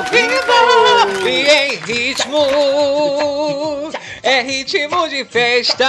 vivo e em ritmo. É ritmo de festa.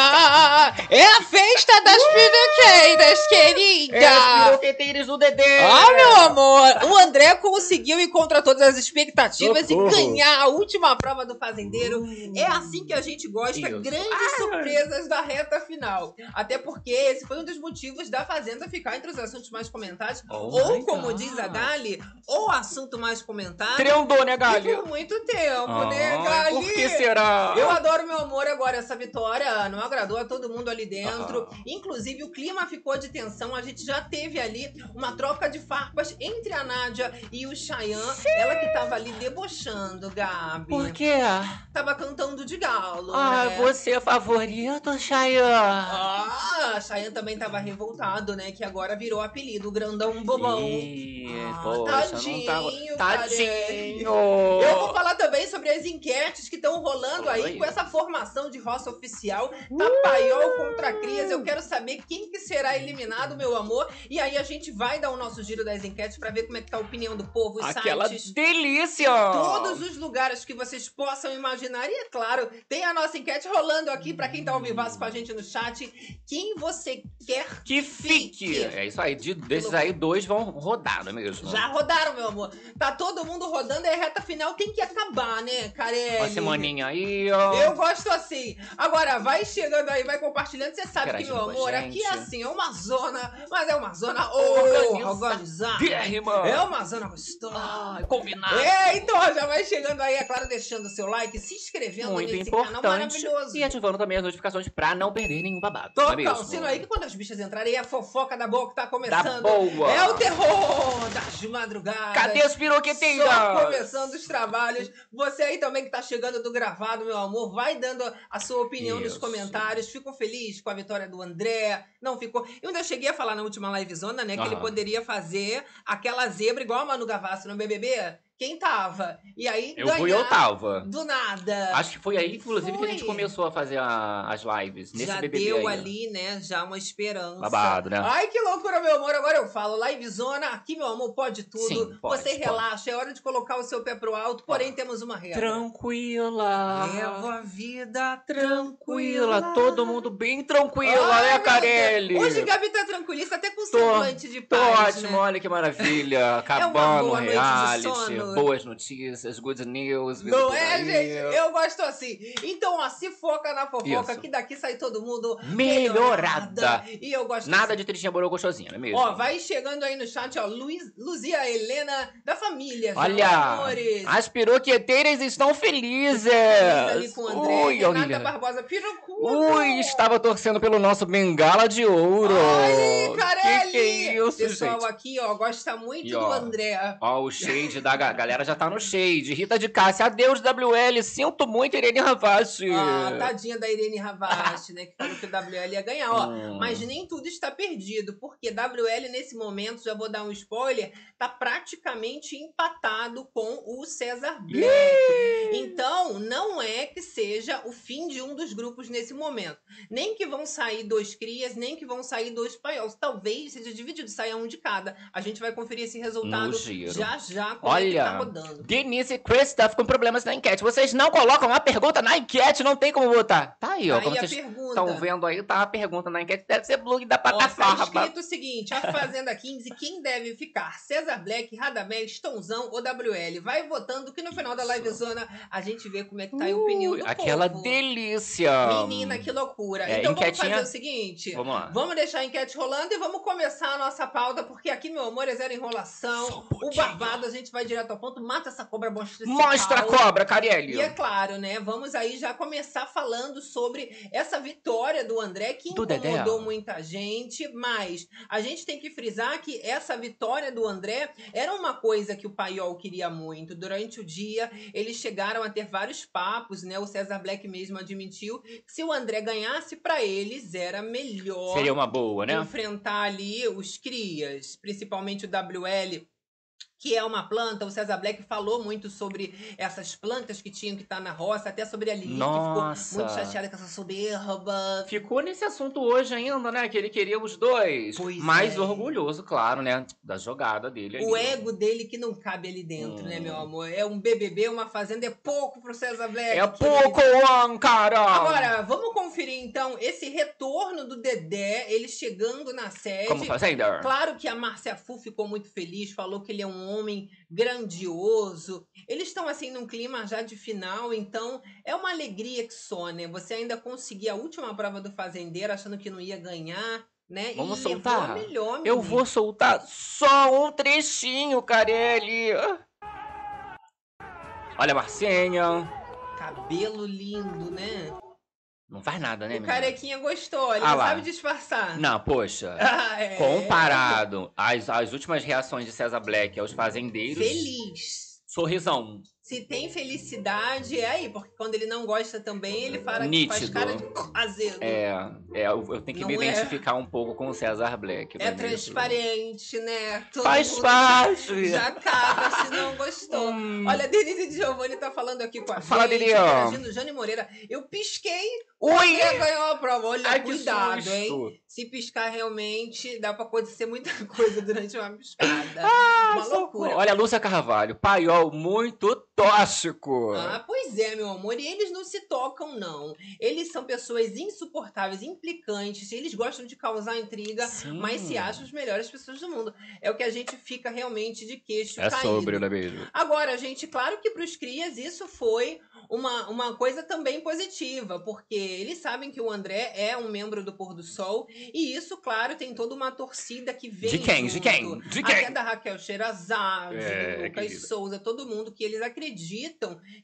É a festa das piroqueiras, querida. É, piroqueteiros do Dedê. Ah, meu amor, o André conseguiu ir contra todas as expectativas Socorro. e ganhar a última prova do fazendeiro. É assim que a gente gosta, Isso. grandes surpresas da reta final. Até porque esse foi um dos motivos da Fazenda ficar entre os assuntos mais comentados. Oh ou, como God. diz a Gali, o assunto mais comentado. Trendou, né, e Gali? por muito tempo, Ah, né, Gali? Por que será? Eu adoro meu amor agora. Essa vitória não agradou a todo mundo ali dentro. Ah. Inclusive, o clima ficou de tensão. A gente já teve ali uma troca de farpas entre a Nádia e o Chayanne. Ela que tava ali debochando, Gabi. Por quê? Tava cantando de galo. Ah, né? você é favorito, Chayanne. Ah, Chayanne também tava revoltado, né? Que agora virou apelido, o grandão bobão. Ih, Ah, poxa, não tava... tadinho, Tadinho. Eu vou falar também sobre as enquetes que estão rolando aí Oi. com essa formação de roça oficial. Tá Paiol contra Crias. Eu quero saber quem que será eliminado, meu amor. E aí a gente vai dar o nosso giro das enquetes pra ver como é que tá a opinião do povo, os Aquela sites. delícia. Todos os lugares que vocês possam imaginar. E é claro, tem a nossa enquete rolando aqui pra quem tá ao vivaço com a gente no chat. Quem você quer Que fique. Fique. É isso aí. De, desses aí, dois vão rodar, não é mesmo? Já rodaram, meu amor. Tá todo mundo rodando, é reta final, tem que acabar, né, Carelli? Uma semaninha aí, ó. Eu gosto assim. Agora, vai chegando aí, vai compartilhando. Você sabe que, meu amor, aqui é assim, é uma zona, mas é uma zona Organiza- organizada. É uma zona gostosa. Ai, combinado. É, então já vai chegando aí, é claro, deixando o seu like, se inscrevendo Muito nesse canal importante. maravilhoso. E ativando também as notificações pra não perder nenhum babado. é Toca mesmo? o sino aí que quando as bichas entrarem, é a fofoca da boa que tá começando. boa. É o terror das madrugadas. Cadê as piroqueteiras? Só começando os trabalhos. Você aí também que tá chegando do gravado, meu amor, vai dando a sua opinião nos Isso. comentários. Ficou feliz com a vitória do André? Não ficou? Eu ainda cheguei a falar na última livezona, né, que ele Aham. poderia fazer aquela zebra igual a Manu Gavassi no BBB. Quem tava? E aí Eu ganhar fui eu tava. do nada. Acho que foi aí, inclusive, que a gente Foi. começou a fazer a- as lives. Nesse já BBB deu aí. ali, né, já uma esperança. Babado, né? Ai, que loucura, meu amor. Agora eu falo. Livezona, aqui, meu amor, pode tudo. Sim, pode, Você pode. relaxa, é hora de colocar o seu pé pro alto, porém temos uma regra. Tranquila. Leva a vida Tranquila. tranquila. Todo mundo bem tranquila, Ai, né, Carelli? Hoje Gabi tá tranquilista, até com Tô- semblante de Tô paz, ótimo, né? olha que maravilha. Acabando o boa noite de reality, boas notícias, good news. Não é, gente? Eu gosto assim. Então, ó, se foca na fofoca, Isso. que daqui sai todo mundo Melhorada. E eu gosto Nada assim. de tristinha boroa gostosinha, não é mesmo? Ó, vai chegando aí no chat, ó, Luiz, Luzia Helena, da família. Olha, as piroqueteiras estão felizes. Feliz ali com o André, Ui, Renata olha. Barbosa, pirocudo. Ui, estava torcendo pelo nosso bengala de ouro. Ai, Carelli! Que que é isso, Pessoal gente? aqui, ó, gosta muito E, do ó, André. Ó, o shade da ga- galera já tá no shade. Rita de Cássia, adeus WL. Sinto muito, Irene Ravache. Ah, tadinha da Irene Ravache, né, que falou que o WL ia ganhar, ó. Hum. Mas nem tudo está perdido, porque WL nesse momento, já vou dar um spoiler, tá praticamente empatado com o César Black. Então, não é que seja o fim de um dos grupos nesse momento. Nem que vão sair dois crias, nem que vão sair dois paióis. Talvez seja dividido, saia um de cada. A gente vai conferir esse resultado já já, Olha, tá rodando. Denise e Chris tá com problemas na enquete. Vocês não colocam a pergunta na enquete, não tem como botar. Tá aí, ó. Aí Como vocês estão vendo aí, tá a pergunta na enquete. Deve ser blog da Ó, tá escrito o seguinte: a Fazenda 15, quem deve ficar? César Black, Radamés, Stonzão ou WL? Vai votando que no final da livezona a gente vê como é que tá aí a opinião do Aquela povo. delícia. Menina, que loucura. É, então vamos enquetinha- fazer o seguinte. Vamos lá. Vamos deixar a enquete rolando e vamos começar a nossa pauta, porque aqui, meu amor, é zero enrolação. Um o babado, a gente vai direto ao ponto. Mata essa cobra, mostra a cobra, Carielli. E é claro, né? Vamos aí já começar falando sobre essa vitória do André, que Do Dedé. incomodou muita gente, mas a gente tem que frisar que essa vitória do André era uma coisa que o Paiol queria muito. Durante o dia, eles chegaram a ter vários papos, né? O César Black mesmo admitiu que se o André ganhasse pra eles, era melhor Seria uma boa, né? enfrentar ali os crias, principalmente o WL, que é uma planta. O César Black falou muito sobre essas plantas que tinham que estar na roça, até sobre a Lili, que Nossa. ficou muito chateada com essa soberba. Ficou nesse assunto hoje ainda, né? Que ele queria os dois. Pois Mais é. orgulhoso, claro, né? Da jogada dele ali. O ego dele que não cabe ali dentro, né, Hum. meu amor? É um BBB, uma fazenda, é pouco pro César Black. É pouco, Juan, cara! Agora, vamos conferir então esse retorno do Dedé, ele chegando na sede. Como fazenda? Claro que a Márcia Fu ficou muito feliz, falou que ele é um homem grandioso. Eles estão assim num clima já de final, então é uma alegria que só, né? Você ainda conseguir a última prova do fazendeiro achando que não ia ganhar, né? Vamos e soltar? melhor, Eu vou soltar só um trechinho, Carelli. Olha a Marcinha. Cabelo lindo, né? Não faz nada, né, o menina? carequinha gostou, ele Ah não lá. sabe disfarçar. Não, poxa. Ah, é. Comparado às, às últimas reações de César Black aos fazendeiros. Feliz. Sorrisão. Se tem felicidade, é aí, porque quando ele não gosta também, ele fala, faz Nítido. cara de azedo. É, é eu, eu tenho que me Não é? identificar um pouco com o César Black. É mas isso- transparente, né? Todo Faz parte. Já acaba se não gostou. Hum. Olha, a Denise de Giovanni tá falando aqui com a Fala, gente. Ó. interagindo. Jane Moreira. Eu pisquei, Ui! Ganhou a prova. Olha, Ai, cuidado, hein? Se piscar realmente, dá pra acontecer muita coisa durante uma piscada. Ah, uma loucura. Olha, Lúcia Carvalho, paiol muito tóxico. Ah, pois é, meu amor. E eles não se tocam, não. Eles são pessoas insuportáveis, implicantes. Eles gostam de causar intriga, Sim. mas se acham as melhores pessoas do mundo. É o que a gente fica realmente de queixo É caído. sobre, não é mesmo? Agora, gente, claro que para os crias isso foi uma, uma coisa também positiva, porque eles sabem que o André é um membro do Pôr do Sol, e isso, claro, tem toda uma torcida que vem. De quem? De junto. quem? De Até quem? da Raquel Sherazade, É, do Lucas querida. Souza, todo mundo que eles acreditam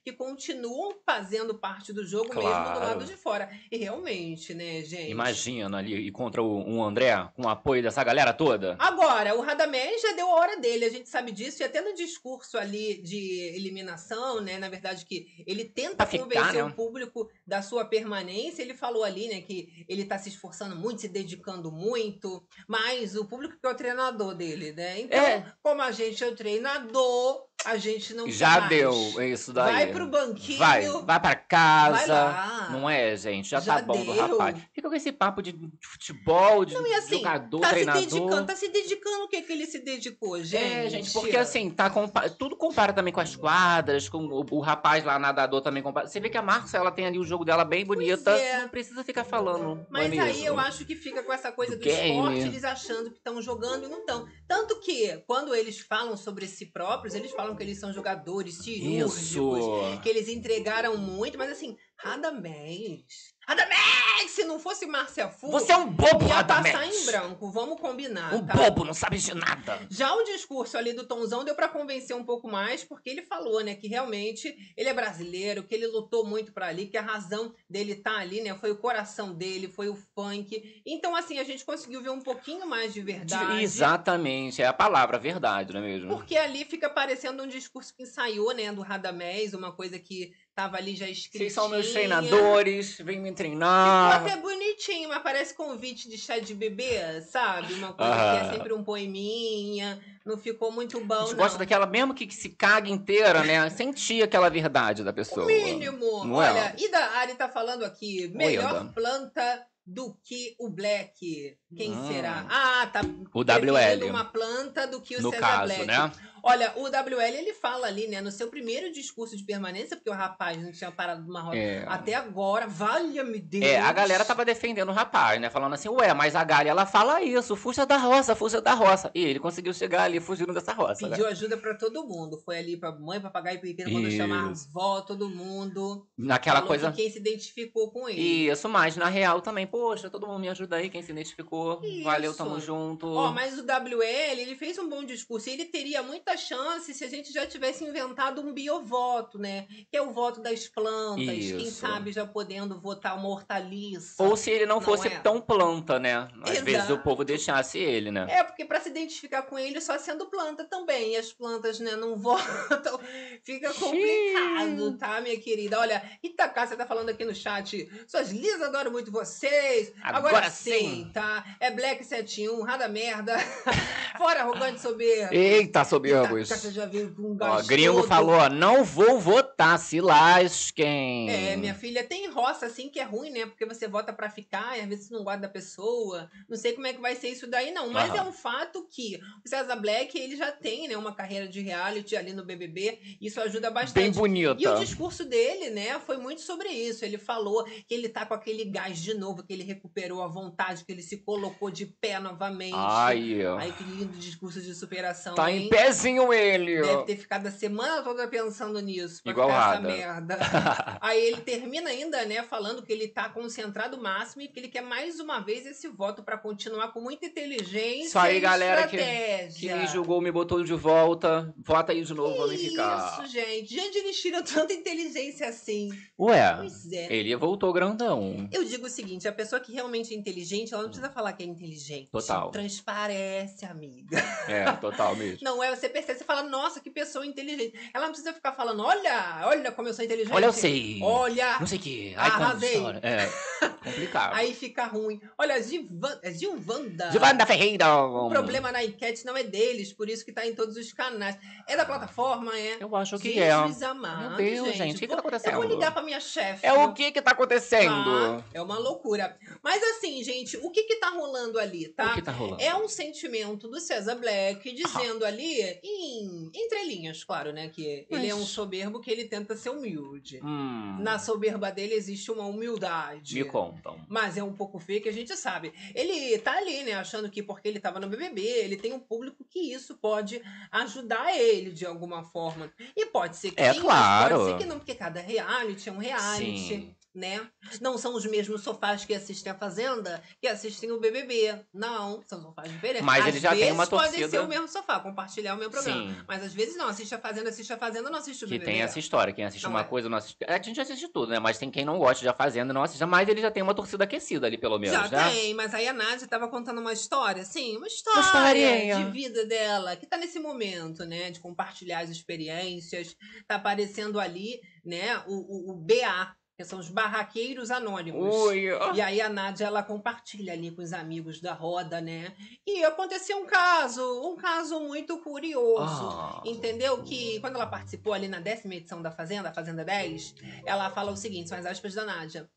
que continuam fazendo parte do jogo mesmo do Claro. lado de fora. E realmente, né, gente? Imagina ali, e contra o, um André, com o apoio dessa galera toda. Agora, o Radamés já deu a hora dele, a gente sabe disso, e até no discurso ali de eliminação, né? Na verdade, que ele tenta ficar, convencer né? o público da sua permanência. Ele falou ali, né, que ele tá se esforçando muito, se dedicando muito, mas o público que é o treinador dele, né? Então, É. como a gente é o treinador, a gente não Já mais. deu isso daí. Vai pro banquinho. Vai, vai pra vai casa. lá. Não é, gente? Já, Já tá bom do deu. rapaz. Fica com esse papo de futebol, de Não, e assim, jogador, Tá treinador. se dedicando, tá se dedicando o que que ele se dedicou, gente? É, gente, porque assim, tá compa- tudo compara também com as quadras, com o, o rapaz lá, nadador, também compara. Você vê que a Marcia, ela tem ali o jogo dela bem bonita. é. Não precisa ficar falando. Mas é aí mesmo? eu acho que fica com essa coisa Do do, esporte, eles achando que estão jogando e não estão. Tanto que, quando eles falam sobre si próprios, eles falam que eles são jogadores cirúrgicos, Isso. que eles entregaram muito, mas assim, Radamés. Radamés! Se não fosse Márcia Fu, Você é um bobo, ia passar Radamés. em branco. Vamos combinar, Um tá? bobo, não sabe de nada. Já o discurso ali do Tonzão deu pra convencer um pouco mais, porque ele falou, né, que realmente ele é brasileiro, que ele lutou muito pra ali, que a razão dele tá ali, né, foi o coração dele, foi o funk. Então, assim, a gente conseguiu ver um pouquinho mais de De- verdade. exatamente, é a palavra verdade, não é mesmo? Porque ali fica parecendo um discurso que ensaiou, né, do Radamés, uma coisa que tava ali já escrita. Vocês são meus treinadores, vem me Ficou treinar. até bonitinho, mas parece convite de chá de bebê, sabe? Uma coisa Ah. que é sempre um poeminha. Não ficou muito bom, A gente não. gosta daquela, mesmo que, que se cague inteira, né? Sentir aquela verdade da pessoa. Mínimo. Não é? Olha, e da Ari tá falando aqui, melhor Anda. planta do que o Black. Quem Hum. será? Ah, tá. O WL. uma planta do que o No César caso, Black. né? Olha, o WL ele fala ali, né, no seu primeiro discurso de permanência, porque o rapaz não tinha parado numa roda É. até agora, valha-me Deus. É, a galera tava defendendo o rapaz, né? Falando assim, ué, mas a Gali, ela fala isso, fuja da roça, fuja da roça. E ele conseguiu chegar ali fugindo dessa roça, né? Pediu ajuda pra todo mundo. Foi ali pra mãe, papagaio e pequeno, quando chamar avó, todo mundo. Naquela coisa... que quem se identificou com ele. Isso, mas na real também, poxa, todo mundo me ajuda aí, quem se identificou, valeu, Isso. tamo junto. Ó, mas o WL, ele fez um bom discurso. Ele teria muita chance se a gente já tivesse inventado um biovoto, né? Que é o voto das plantas. Quem Isso. sabe já podendo votar uma hortaliça. Ou se ele não, Não fosse é. tão planta, né? Às Exato. vezes o povo deixasse ele, né? É, porque para se identificar com ele só sendo planta também. E as plantas, né, não votam. Fica complicado, tá, minha querida? Olha, Rita Cássia tá falando aqui no chat. Suas lisas, adoro muito vocês. Agora, Agora sim, sim. tá? É Black 71, rada merda. Fora arrogante soberbo. Eita, soberbo. Gringos. Você já veio com um Ó, gringo todo. falou, ó, não vou votar, se lasquem. É, minha filha, tem roça assim que é ruim, né? Porque você vota pra ficar e às vezes não gosta da pessoa. Não sei como é que vai ser isso daí, não. Mas é um fato que o César Black, ele já tem, né, uma carreira de reality ali no BBB. Isso ajuda Bem bastante. bonita. E o discurso dele, né, foi muito sobre isso. Ele falou que ele tá com aquele gás de novo, que ele recuperou a vontade, que ele se colocou de pé novamente. Ai, Ai, que lindo discurso de superação, tá hein? em pezinho ele. Deve ter ficado a semana toda pensando nisso. Pra Igual ficar essa merda. Aí ele termina ainda, né, falando que ele tá concentrado máximo e que ele quer mais uma vez esse voto pra continuar com muita inteligência Isso aí, galera, que- estratégia. que me julgou, me botou de volta. Vota aí de novo, vamos ficar. Isso, gente. De onde eles tiram tanta inteligência assim? Ué, Pois é. ele voltou grandão. Eu digo o seguinte, a pessoa que realmente é inteligente, ela não precisa falar que é inteligente. Total. Transparece, amiga. É, total mesmo. Não é, você você fala, nossa, que pessoa inteligente. Ela não precisa ficar falando, olha, olha como eu sou inteligente. Olha, eu sei. Olha. Não sei o que. Ai, Arrasei. É, complicado. Aí fica ruim. Olha, Givan, é Gilvanda. Giovanna Ferreira. O problema na enquete não é deles, por isso que tá em todos os canais. É da plataforma, é? Eu acho que é. Jesus amado, Meu Deus, gente, o que que tá acontecendo? Eu vou ligar pra minha chefe. É o que que tá acontecendo? Tá? É uma loucura. Mas assim, gente, o que que tá rolando ali, tá? O que tá rolando? É um sentimento do César Black dizendo ali, em entrelinhas, claro, né? Que ele é um Mas- soberbo que ele tenta ser humilde. Hum, Na soberba dele existe uma humildade. me contam. Mas é um pouco fake, a gente sabe. Ele tá ali, né, achando que porque ele tava no BBB, ele tem um público que isso pode ajudar ele de alguma forma. E pode ser que É sim, claro. mas pode ser que não, porque cada reality é um reality, Sim. Né? Não são os mesmos sofás que assistem a Fazenda que assistem o BBB. Não, são sofás diferentes. Mas Às ele já tem uma torcida- ser o mesmo sofá, compartilhar o meu programa. Sim. Mas às vezes não, assiste a Fazenda, assiste a Fazenda, não assiste o Que BBB. tem essa história. Quem assiste Não uma é. coisa não assiste. A gente assiste tudo, né? Mas tem quem não gosta de A Fazenda e não assiste. Mas ele já tem uma torcida aquecida ali, pelo menos, Já né? tem, mas aí a Nádia tava contando uma história, sim, uma história historinha. de vida dela, que tá nesse momento, né, de compartilhar as experiências. Tá aparecendo ali, né, o, o, o BA, que são os barraqueiros anônimos. Ó. E aí a Nádia, ela compartilha ali com os amigos da roda, né? E aconteceu um caso, um caso muito curioso. Ah. Entendeu? Que quando ela participou ali na décima edição da Fazenda, a Fazenda 10, ela fala o seguinte, são as aspas da Nádia.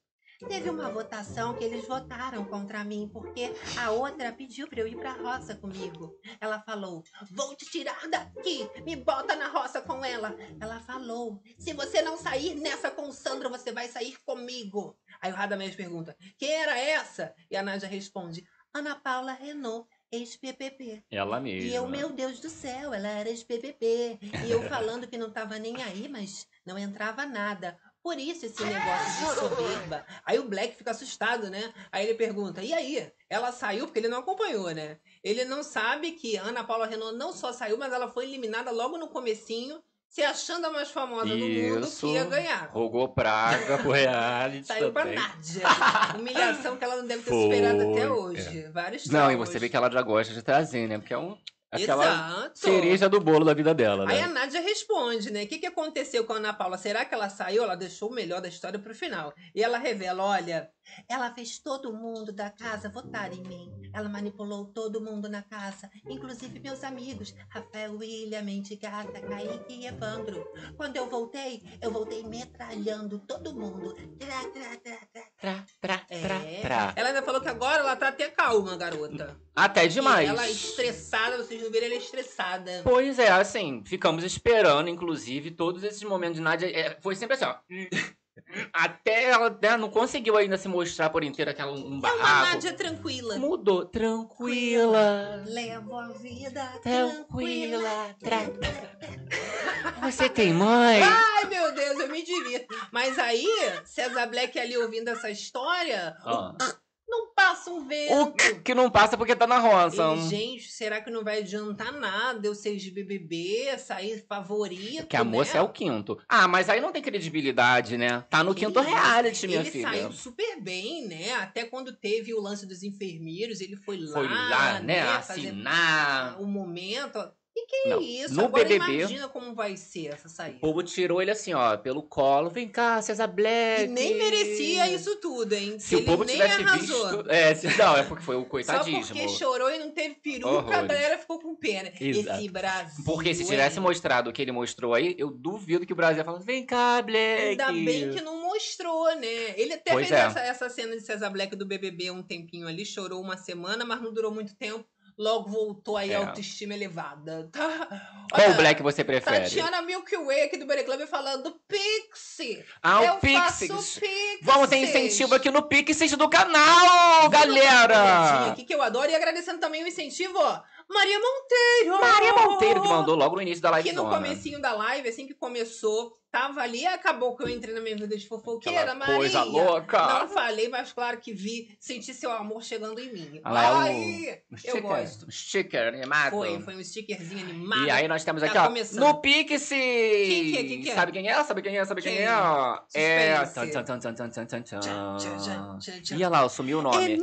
Teve uma votação que eles votaram contra mim, porque a outra pediu pra eu ir pra roça comigo. Ela falou: Vou te tirar daqui, me bota na roça com ela. Ela falou: Se você não sair nessa com o Sandro, você vai sair comigo. Aí o Radamés pergunta: Quem era essa? E a Nádia responde: Ana Paula Renault, ex-PPP. Ela mesma. E eu, meu Deus do céu, ela era ex-BBB. E eu falando que não tava nem aí, mas não entrava nada. Por isso esse negócio de soberba. Aí o Black fica assustado, né? Aí ele pergunta: e aí? Ela saiu porque ele não acompanhou, né? Ele não sabe que Ana Paula Renault não só saiu, mas ela foi eliminada logo no comecinho, se achando a mais famosa do mundo que ia ganhar. Rogou praga pro reality Saiu pra também. Nádia. Humilhação que ela não deve ter superado até Foi, hoje. Vários Não, e você vê que ela já gosta de trazer, né? Porque é um, aquela Exato. cereja do bolo da vida dela, Aí né? a Nádia responde, né? O que, que aconteceu com a Ana Paula? Será que ela saiu? Ela deixou o melhor da história pro final. E ela revela: olha, ela fez todo mundo da casa votar em mim. Ela manipulou todo mundo na casa, inclusive meus amigos, Rafael, William, Mendigata, Kaique e Evandro. Quando eu voltei, eu voltei metralhando todo mundo. Tra, tra, tra, tra. Tra, tra, É. tra, tra. Ela ainda falou que agora ela tá até calma, garota. Até demais. E ela estressada, vocês não viram ela é estressada. Pois é, assim, ficamos esperando, inclusive, todos esses momentos de Nádia. é, foi sempre assim, ó. Até ela né, não conseguiu ainda se mostrar por inteiro aquela um É uma barraco. Nádia tranquila. Mudou. Tranquila. Levo a vida Tranquila. tranquila. Tra- Você tem mãe? Ai, meu Deus, eu me divirto. Mas aí, César Black ali ouvindo essa história, Ah. Não passa um O vento. que que não passa porque tá na roça. Ele, gente, será que não vai adiantar nada eu ser de BBB, sair favorito? Que a moça né? é o quinto. Ah, mas aí não tem credibilidade, né? Tá no quinto reality, minha ele filha. saiu super bem, né? Até quando teve o lance dos enfermeiros, ele foi lá, Foi lá, né? fazer Assinar. o momento. Que Não, isso? no Agora BBB imagina como vai ser essa O saída. povo tirou ele assim, ó, pelo colo. Vem cá, César Black. E nem merecia isso tudo, hein? Se o Ele povo nem tivesse arrasou. visto. É, se- não, é porque foi o Só coitadismo. porque chorou e não teve peruca, a galera ficou com pena. Exato. Esse Brasil. Porque se tivesse hein? mostrado o que ele mostrou aí, eu duvido que o Brasil ia falar, vem cá, Black. Ainda bem que não mostrou, né? Ele até Pois fez é. essa, essa cena de César Black do BBB um tempinho ali, chorou uma semana, mas não durou muito tempo. Logo voltou aí É. a autoestima elevada. Tá? Qual Olha, Black você prefere? Tatiana Milky Way aqui do Berry Club falando Pixie. Ah, Eu o Pixies. Vamos ter incentivo aqui no Pixies do canal, galera! Aqui que eu adoro. E agradecendo também o incentivo, ó, Maria Monteiro. Maria Monteiro que mandou logo no início da live Que no comecinho da live, assim que começou, tava ali, acabou que eu entrei na minha vida de fofoqueira, Aquela Maria. coisa louca. Não falei, mas claro que vi, senti seu amor chegando em mim. Lá, é Ai, Um eu sticker, gosto. um sticker animado. Foi, foi um stickerzinho animado. E aí nós temos Tá aqui, ó, começando. no Pixies! Quem que é, quem que é? Sabe quem é? Sabe quem é? Sabe quem, Quem? é? É... Suspense. Tan, tan, tan, tan, tan, tan. Tchan, tchan, tchan, tchan, tchan. Ih, olha lá, sumiu o nome. É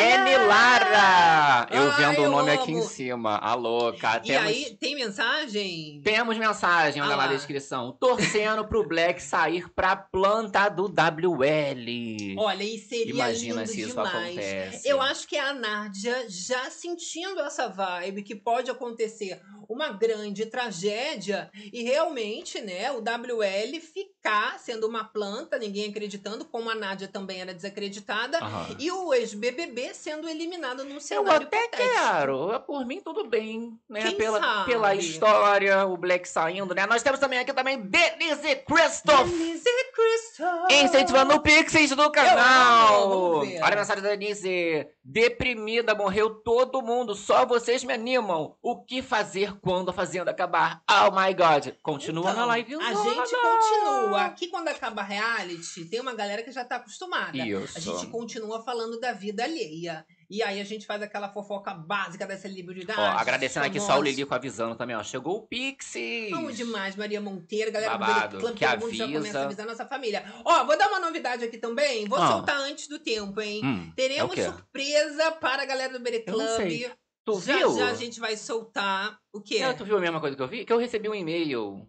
É Nilara! Eu Ai, vendo o eu nome aqui em amo. cima. A louca. E Temos, aí, tem mensagem? temos mensagem olha Ah lá na descrição. Torcendo pro Black sair pra planta do WL. Olha, e seria Imagina lindo se isso demais. acontece. Eu acho que é a Nádia já sentindo essa vibe que pode acontecer uma grande tragédia e realmente, né, o WL ficar sendo uma planta, ninguém acreditando, como a Nádia também era desacreditada, Aham. e o ex-BBB sendo eliminado num Eu cenário até hipotético. quero. Por mim, tudo bem. Né? Quem Pela, sabe? pela história, o Black saindo, né? Nós temos também aqui também Denise Christoph. Denise Crystal. Incentivando o Pixies do canal. Olha a mensagem da Denise. Deprimida, morreu todo mundo. Só vocês me animam. O que fazer quando a fazenda acabar? Oh my god. Continua Então, na live. A gente continua. Aqui, quando acaba reality, tem uma galera que já tá acostumada. Isso. A gente continua falando da vida alheia. E aí a gente faz aquela fofoca básica das celebridades. Ó, agradecendo aqui só o. Lilico avisando também, ó. Chegou o Pixies. Amo demais, Maria Monteiro, galera Babado, do Club, que todo mundo já começa a avisar nossa família. Ó, vou dar uma novidade aqui também. Vou Ah. soltar antes do tempo, hein? Hum, Teremos é o quê? surpresa para a galera do Bere Eu não Club. Tu já, viu? já a gente vai soltar o quê? Não, tu viu a mesma coisa que eu vi? Que eu recebi um e-mail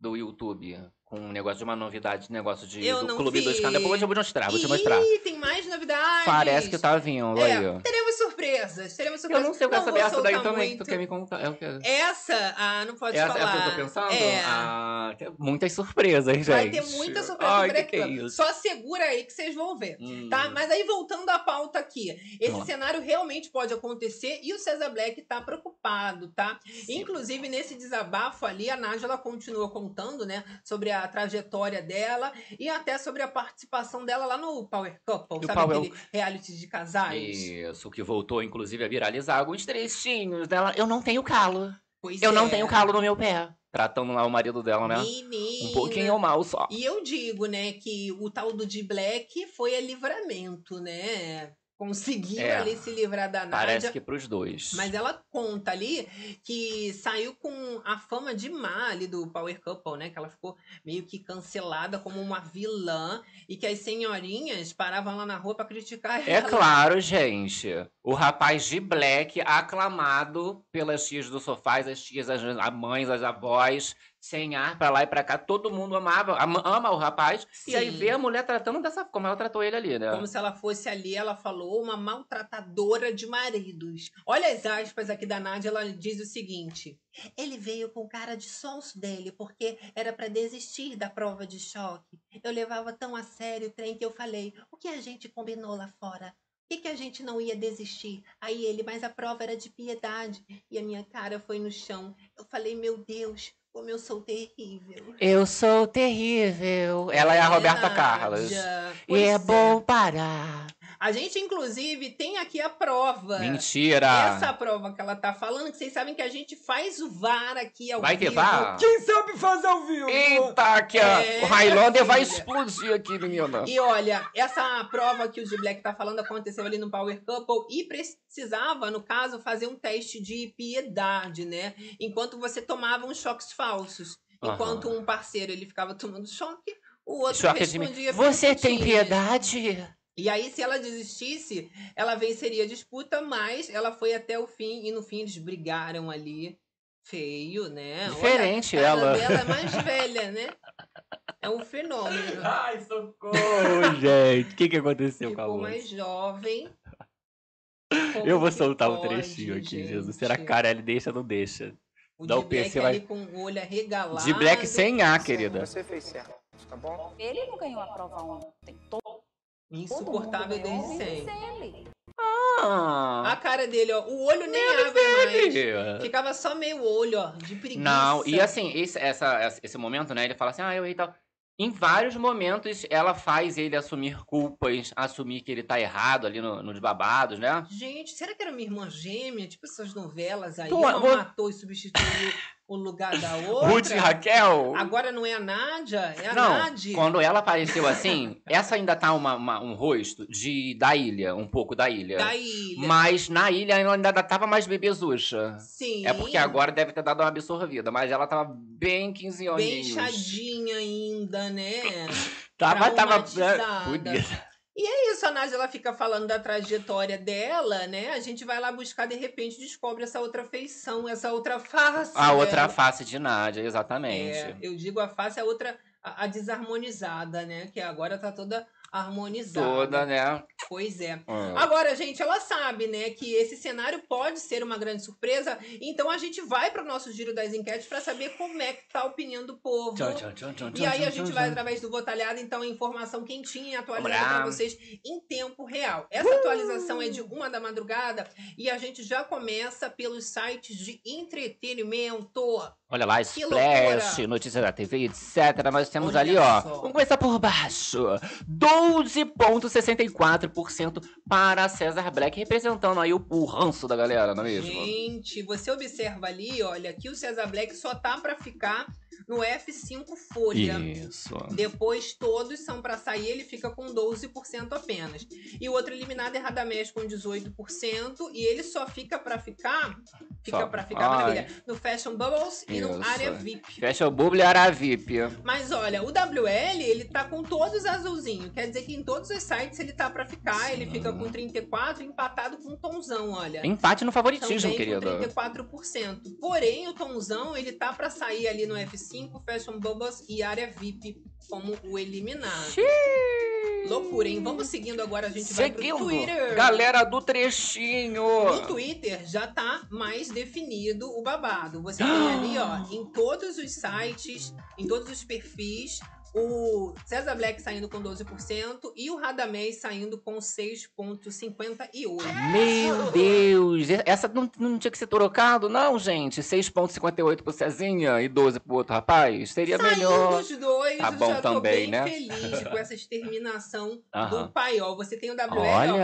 do YouTube um negócio de uma novidade, negócio de, Eu do Clube dos vi. Canais. Depois eu vou te mostrar, vou te Ih, mostrar. tem mais novidades. Parece que tá vindo, É, aí, ó. teremos surpresas, teremos Eu surpresas. não sei o que é vou saber essa daí também, muito. tu quer me contar. Que... Essa, ah, não pode Essa falar. é a que eu tô pensando? É. Ah, muitas surpresas, gente. Vai ter muita surpresa Ai, que Break que é? Só segura aí que vocês vão ver. Hum. Tá? Mas aí voltando à pauta aqui, esse cenário realmente pode acontecer e o César Black tá preocupado, tá? Sim. Inclusive, nesse desabafo ali, a Nájila continua contando, né, sobre a trajetória dela e até sobre a participação dela lá no Power Couple, No sabe Power- aquele reality de casais? Isso, que voltou, inclusive, a viralizar alguns trechinhos dela. Eu não tenho calo. Pois Eu não é. tenho calo no meu pé. Tratando lá o marido dela, né? Menina. Um pouquinho mal só. E eu digo, né, que o tal do de Black foi a livramento, né? Conseguiu É. ali se livrar da Nádia. Parece que pros dois. Mas ela conta ali que saiu com a fama de má ali do Power Couple, né? Que ela ficou meio que cancelada como uma vilã e que as senhorinhas paravam lá na rua pra criticar É ela. claro, gente. O rapaz de Black, aclamado pelas tias do sofá, as tias, as as mães, as avós, sem ar pra lá e pra cá. Todo mundo amava, ama, ama o rapaz. E aí Sim. vê a mulher tratando dessa como ela tratou ele ali, né? Como se ela fosse ali, ela falou, uma maltratadora de maridos. Olha as aspas aqui da Nádia, ela diz o seguinte: Ele veio com cara de sonso dele, porque era pra desistir da prova de choque. Eu levava tão a sério o trem que eu falei: o que a gente combinou lá fora? Que, que a gente não ia desistir? Aí ele, mas a prova era de piedade. E a minha cara foi no chão. Eu falei, meu Deus, como eu sou terrível. Eu sou terrível. Ela é a Roberta Nádia. Carlos. E Pois é bom parar. A gente, inclusive, tem aqui a prova. Mentira. Essa prova que ela tá falando, que vocês sabem que a gente faz o VAR aqui ao Vai ter vivo. VAR? Quem sabe fazer ao vivo? Eita, que É, o Highlander vai explodir aqui, menina. E olha, essa prova que o G Black tá falando aconteceu ali no Power Couple e precisava, no caso, fazer um teste de piedade, né? Enquanto você tomava uns choques falsos. Enquanto um parceiro ele ficava tomando choque, o outro Choque de respondia Você tem piedade? E aí, se ela desistisse, ela venceria a disputa, mas ela foi até o fim e no fim eles brigaram ali. Feio, né? Diferente Olha, a ela. dela é mais velha, né? É um fenômeno. Ai, socorro, gente. O que, que aconteceu com a Ficou moça? mais jovem. Como Eu vou soltar um pode, trechinho aqui, gente? Jesus. Será que Carelli deixa ou não deixa? O Dá de o PC Black vai- ali com o olho arregalado. De black sem A, querida. Você fez certo, tá bom? Ele não ganhou a prova ontem. Todo Insuportável desde sempre. Ah, A cara dele, ó. O olho nem abre mais. Ficava só meio olho, ó. De preguiça. Não, e assim, esse, essa, esse momento, né? Ele fala assim, ah, eu errei e tal. Em vários momentos, ela faz ele assumir culpas, assumir que ele tá errado ali no, nos babados, né? Gente, será que era minha irmã gêmea? Tipo essas novelas aí. Pô, Uma vou- matou e substituiu o lugar da outra. Ruth e Raquel. Agora não é a Nádia, é a Não, Nádia. quando ela apareceu assim, essa ainda tá uma, uma- um rosto de da ilha, um pouco da ilha. Da ilha. Mas na ilha ela ainda tava mais bebezucha. Sim. É porque agora deve ter dado uma absorvida, mas ela tava bem 15 anos. Bem chadinha ainda, né? Tava, tava. né, bonita. Nádia ela fica falando da trajetória dela, né? A gente vai lá buscar, de repente, descobre essa outra feição, essa outra face. A outra dela. face de Nádia, exatamente. É, eu digo a face, a outra, a, a desarmonizada, né? Que agora tá toda harmonizada. Toda, né? Pois é. Hum. Agora, gente, ela sabe, né, que esse cenário pode ser uma grande surpresa. Então a gente vai para o nosso giro das enquetes para saber como é que tá a opinião do povo. Tchau, tchau, tchau, tchau, E tchau, aí a gente tchau, vai tchau. através do Botalhada, então, a informação quentinha e atualizada para vocês em tempo real. Essa atualização é de uma da madrugada e a gente já começa pelos sites de entretenimento. Olha lá, Que Splash, loucura. notícia da TV, etc. Nós temos Olha ali, ó. só. Vamos começar por baixo. 12,64% para César Black, representando aí o, o ranço da galera, não é mesmo? Gente, você observa ali, olha, que o César Black só tá para ficar no F5 Folha. Isso. Depois todos são para sair, ele fica com 12% apenas. E o outro eliminado é Radamés com 18% e ele só fica para ficar, fica para ficar, Ai. maravilha, no Fashion Bubbles e no Isso. Área VIP. O bubble e ara VIP. Mas olha, o WL, ele tá com todos azulzinho. Quer dizer que em todos os sites ele tá para ficar, ele fica com 34 empatado com o Tonzão, olha. Empate no favoritismo, Também querido. com 34%. Porém, o Tomzão, ele tá pra sair ali no F5, Fashion Bubbles e área VIP como o eliminado. Loucura, hein? Vamos seguindo agora, a gente vai Seguindo, pro Twitter. galera do trechinho. No Twitter já tá mais definido o babado. Você tem ali, ó, em todos os sites, em todos os perfis, o César Black saindo com 12% e o Radamés saindo com 6,58%. Meu Deus, essa não, não tinha que ser trocado, não, gente. 6,58 pro Cezinha e 12 pro outro rapaz. Seria Saindo melhor. os dois, Tá eu bom já tô também, bem né? feliz com essa exterminação do paiol. Você tem o WL, Olha!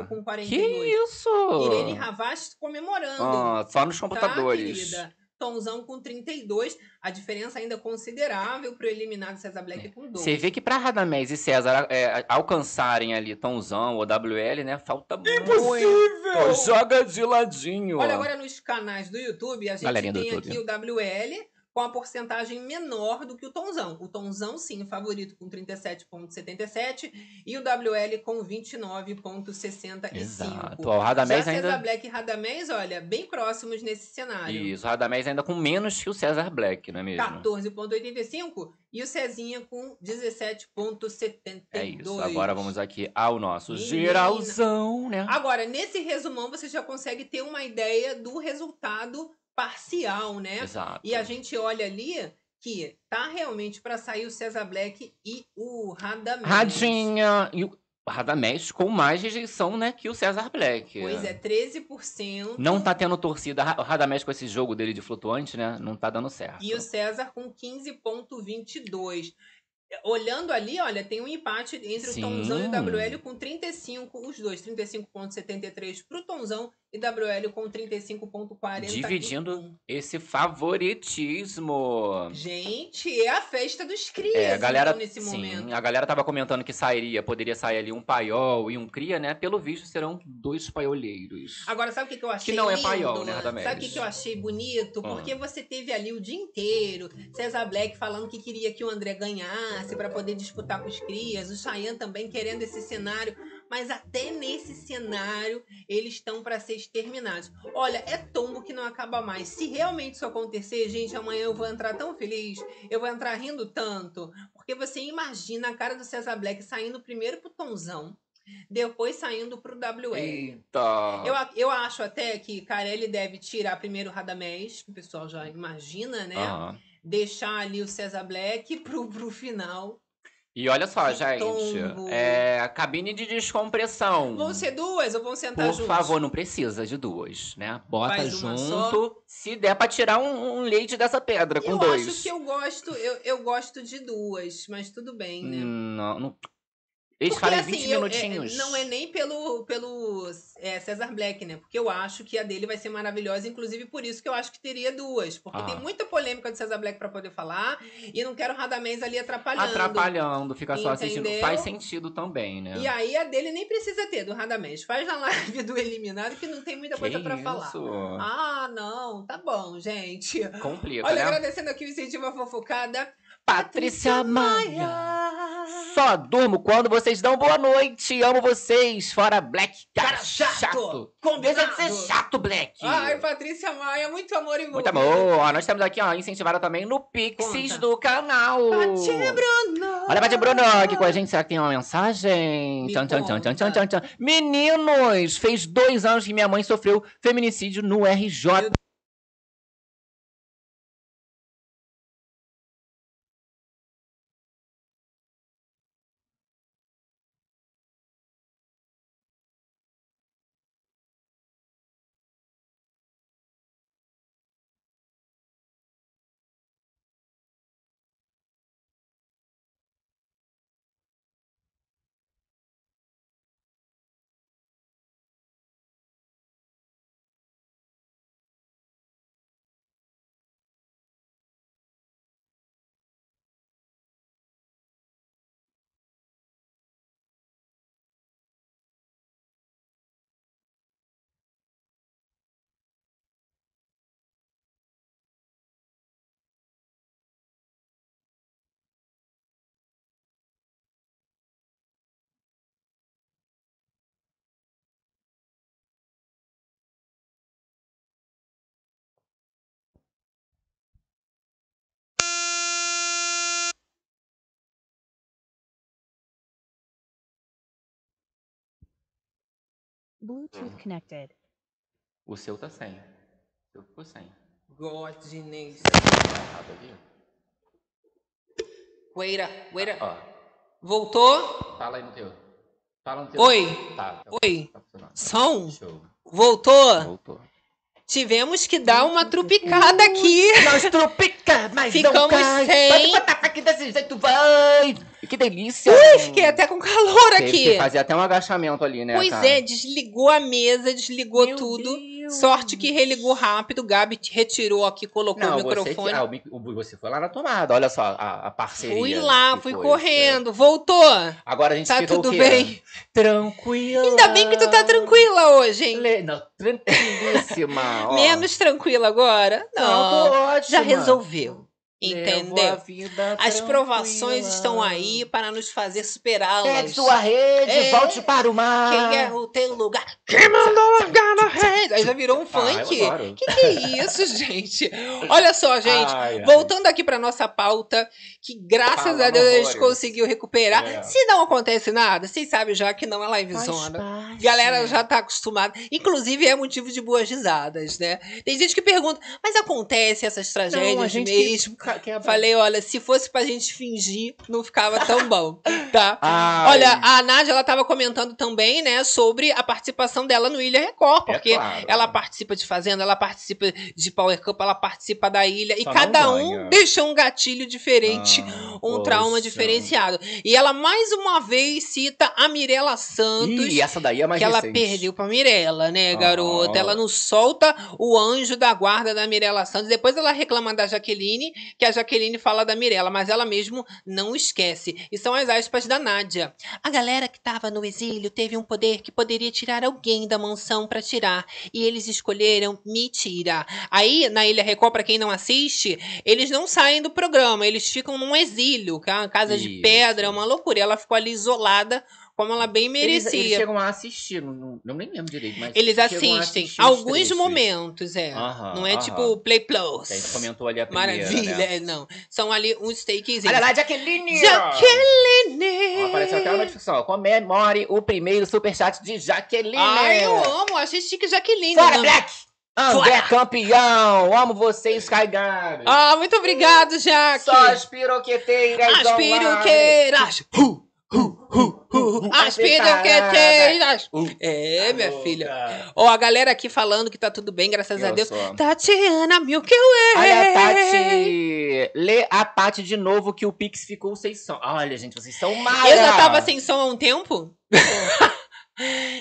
ó, com Que 42. isso? Irene Ravast comemorando. Ah, só nos tá, computadores. querida? Tomzão com 32. A diferença ainda é considerável pro eliminado César Black com 12. Você vê que pra Radamés e César é, alcançarem ali Tonzão ou WL, né? Falta muito. Joga de ladinho. Olha, agora nos canais do YouTube, a gente Galerinha tem YouTube. aqui o WL com a porcentagem menor do que o Tonzão. O Tonzão, sim, favorito com 37,77 e o WL com 29,65. Exato. O Radamés Já César ainda. Black e Radamés, olha, bem próximos nesse cenário. Isso, o Radamés ainda com menos que o César Black, não é mesmo? 14,85 e o Cezinha com 17,72. É isso. Agora vamos aqui ao nosso Menina. geralzão, né? Agora, nesse resumão, você já consegue ter uma ideia do resultado parcial, né? Exato. E a gente olha ali que tá realmente para sair o César Black e o Radamés. Radinha e o Radamés com mais rejeição, né, que o César Black. Pois é, 13%. Não tá tendo torcida. O Radamés com esse jogo dele de flutuante, né? Não tá dando certo. E o César com 15,22. Olhando ali, olha, tem um empate entre Sim. o Tonzão e o WL com 35, os dois, 35,73 pro Tonzão e WL com 35,40. Dividindo esse favoritismo. Gente, é a festa dos crias É, a galera, então, nesse sim, momento. a galera tava comentando que sairia, poderia sair ali um paiol e um cria, né? Pelo visto serão dois paioleiros. Agora, sabe o que, que eu achei não é lindo? paiol, né, Radamés? Sabe o que, que eu achei bonito? Ah. Porque você teve ali o dia inteiro, César Black falando que queria que o André ganhasse para poder disputar com os crias, o Cheyenne também querendo esse cenário. Mas até nesse cenário eles estão para ser exterminados. Olha, é tombo que não acaba mais. Se realmente isso acontecer, gente, amanhã eu vou entrar tão feliz, eu vou entrar rindo tanto, porque você imagina a cara do Cesar Black saindo primeiro pro Tonzão, depois saindo pro WL. Eita! Eu, eu acho até que Carelli deve tirar primeiro o Radamés, que o pessoal já imagina, né? Aham. Deixar ali o Cesar Black pro, pro final. E olha só, Que gente. tombo. É cabine de descompressão. Vão ser duas ou vão sentar Por juntos? favor, não precisa de duas, né? Bota junto. Se der pra tirar um, um leite dessa pedra com eu dois. acho que eu gosto, eu, eu gosto de duas, mas tudo bem, né? Não, não. Eles Porque, falam assim, 20 eu- é, minutinhos. não é nem pelo, pelo é, Cesar Black, né? Porque eu acho que a dele vai ser maravilhosa, inclusive por isso que eu acho que teria duas. Porque Ah. tem muita polêmica de Cesar Black pra poder falar e não quero Radamés ali atrapalhando. Atrapalhando, fica só assistindo. Entendeu? Faz sentido também, né? E aí a dele nem precisa ter, do Radamés. Faz na live do Eliminado que não tem muita Que coisa pra falar. Ah, não, tá bom, gente. Complica, Olha, né? agradecendo aqui o incentivo à fofocada. Patrícia Maia. Só durmo quando vocês dão boa noite. Amo vocês. Fora Black. Cara, Cara chato. Deixa Combinado. de ser chato, Black. Ai, Patrícia Maia, muito amor Muito envolvido. amor. Ó, nós temos aqui, ó, incentivada também no Pixies Conta. do canal. Pati Bruno. Olha, Pati Bruno aqui com a gente. Será que tem uma mensagem? Me Tchan, tchan, tchan, tchan, tchan, tchan. Meninos, fez dois anos que minha mãe sofreu feminicídio no RJ. Meu Bluetooth connected. O seu tá sem. O seu ficou sem. Godinez. Tá errado aqui. Waiter, waiter. Ó, Voltou? fala aí no teu. Fala no teu. Oi. Tá, tá, Oi. tá. Som? Show. Voltou? Voltou. Tivemos que dar uma trupicada aqui. Nós tropica, mas Ficamos não cai. sem. Pode botar aqui desse jeito, vai. Que delícia. Ui, fiquei até com calor Teve aqui. que fazer até um agachamento ali, né, Pois cara? é, desligou a mesa, desligou Meu tudo. Deus. Sorte que religou rápido. Gabi retirou aqui, colocou Não, o você, que, microfone. ah, o o- você foi lá na tomada, olha só a, a parceria. Fui lá, que fui foi. correndo. Voltou. Agora a gente Tá o tudo bem? Tranquila. Ainda bem que tu tá tranquila hoje, hein? Le- Não, tranquilíssima. Menos tranquila agora? Não, Não. tô ótima. já resolveu. A Entendeu? vida As provações estão aí para nos fazer Pegue superá-las. sua rede, É. volte para o mar. Quem é o teu lugar? Quem mandou largar na rede? Aí já virou um Ah, funk. adoro. que que é isso, gente? Olha só, gente. Ai, ai. Voltando aqui para nossa pauta, que graças Fala, a Deus a gente conseguiu recuperar. É. Se não acontece nada, vocês sabem já que não é livezona. Galera já tá acostumada. Inclusive, é motivo de boas risadas, né? Tem gente que pergunta, mas acontece essas Não, a tragédias gente mesmo? Que- quebra. Falei, olha, se fosse pra gente fingir, não ficava tão bom, tá? Ai, Olha, a Nádia, ela tava comentando também, né, sobre a participação dela no Ilha Record, é porque claro. ela participa de Fazenda, ela participa de Power Cup, ela participa da Ilha, e Só não cada um deixou um gatilho diferente, Ah, um trauma poxa. diferenciado. E ela, mais uma vez, cita a Mirella Santos, Ih, essa daí é mais que ela recente. perdeu pra Mirella, né, Ah. garota? Ela não solta o anjo da guarda da Mirella Santos. Depois ela reclama da Jaqueline, que a Jaqueline fala da Mirella, mas ela mesmo não esquece. E são as aspas da Nádia. A galera que tava no exílio teve um poder que poderia tirar alguém da mansão pra tirar. E eles escolheram me tirar. Aí, na Ilha Record, pra quem não assiste, eles não saem do programa, eles ficam num exílio, que é uma casa de Isso. pedra, é uma loucura. E ela ficou ali isolada como ela bem Eles, merecia. eles chegam a assistir, não, não, nem lembro direito, mas Eles assistem alguns trechos. momentos, é. Aham, não é aham. tipo Play Plus. Que a gente comentou ali a primeira, Maravilha, né? é, não. São ali uns takes. Olha lá, Jaqueline! Jaqueline! Ó, apareceu até uma notificação. Comemore o primeiro superchat de Jaqueline! Ai, eu amo, achei chique Jaqueline. Fora, né? Black! André campeão! Amo vocês, Sky Guard! Ah, muito obrigado, Jaque. Só as piroqueteiras As piroqueiras. Uh, uh, uh, uh, As piroqueteiras. Uh, É, minha louca. filha. Ó, a galera aqui falando que tá tudo bem, graças a Eu Deus. sou. Tatiana Milky Way. Olha, Tati, lê a Tati de novo que o Pix ficou sem som. Olha, gente, vocês são mara. Eu já tava sem som há um tempo?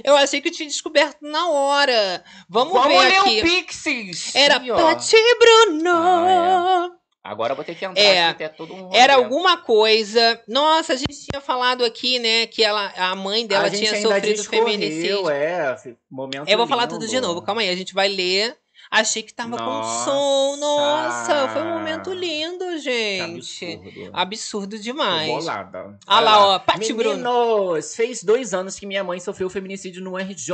Eu achei que eu tinha descoberto na hora. Vamos, Vamos ver ler aqui. o Pixis. Era ó. Tati Bruno. Ah, Agora eu vou ter que entrar É, aqui, tem todo um rolê. Era alguma coisa. Nossa, a gente tinha falado aqui, né, que ela, a mãe dela a tinha sofrido discorreu, feminicídio. É, momento Eu vou falar lindo. tudo de novo, calma aí, a gente vai ler. Achei que tava com Nossa. som. Nossa, foi um momento lindo, gente. Absurdo. Absurdo Tô demais. bolada. Ah lá, ó, Pati Bruno. Meninos, fez dois anos que minha mãe sofreu feminicídio no RJ.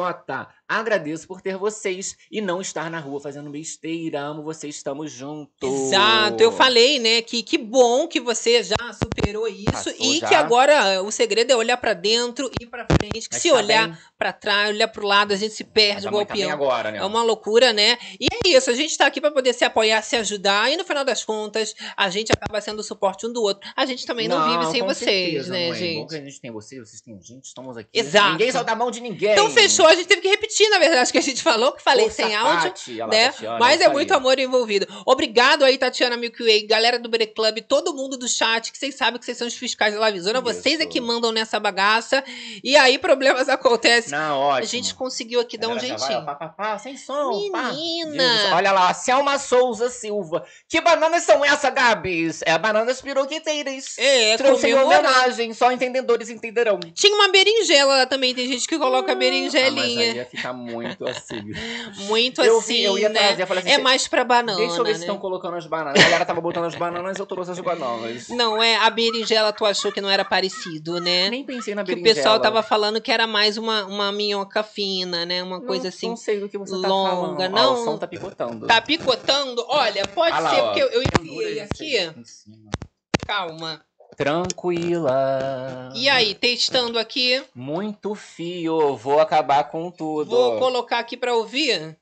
Agradeço por ter vocês e não estar na rua fazendo besteira. Amo vocês, estamos juntos. Exato, eu falei, né, que que bom que você já superou isso Passou e já. que agora o segredo é olhar pra dentro e pra frente. Que Mas se tá olhar pra trás, olhar pro lado, a gente se perde igual tá agora, né? É uma loucura, né? E é isso, a gente tá aqui pra poder se apoiar, se ajudar, e no final das contas, a gente acaba sendo o suporte um do outro. A gente também não, vive sem vocês, certeza, né, mãe. Bom gente? que a gente tem vocês, vocês têm gente, estamos aqui. Exato. Ninguém solta a mão de ninguém. Então fechou, a gente teve que repetir, na verdade, o que a gente falou, que falei Força, sem áudio. Tati. Né? Tatiana, Mas é isso muito aí. amor envolvido. Obrigado aí, Tatiana Milky Way, galera do Bere Club, todo mundo do chat, que vocês sabem que vocês são os fiscais da Lavisona, vocês é Isso. que mandam nessa bagaça. E aí problemas acontecem. Não, ótimo. A gente conseguiu aqui dar um vai, jeitinho. ó, pá, pá, pá, sem som. Menina! Olha lá, Selma Souza Silva. Que bananas são essas, Gabs? É bananas piroqueteiras. É, Trouxe em homenagem, só entendedores entenderão. Tinha uma berinjela lá também, tem gente que coloca Ah, aí berinjelinha. ia muito assim. Muito eu, assim, eu ia né? trazer, eu falei assim, É mais pra banana, deixa eu ver né? se estão colocando as bananas. A galera tava botando as bananas, eu trouxe as bananas. Não é, a berinjela tu achou que não era parecido, né? Nem pensei na Que o berinjela. pessoal tava falando que era mais uma, uma minhoca fina, né? Uma Não- coisa assim. Não sei do que você tá longa, falando. não. Ó, o som tá picotando. Tá picotando? Olha, pode Ah lá, ser, ó. porque eu, eu enfiei aqui. Calma. Tranquila. E aí, testando aqui. Muito fio, vou acabar com tudo. Vou colocar aqui pra ouvir.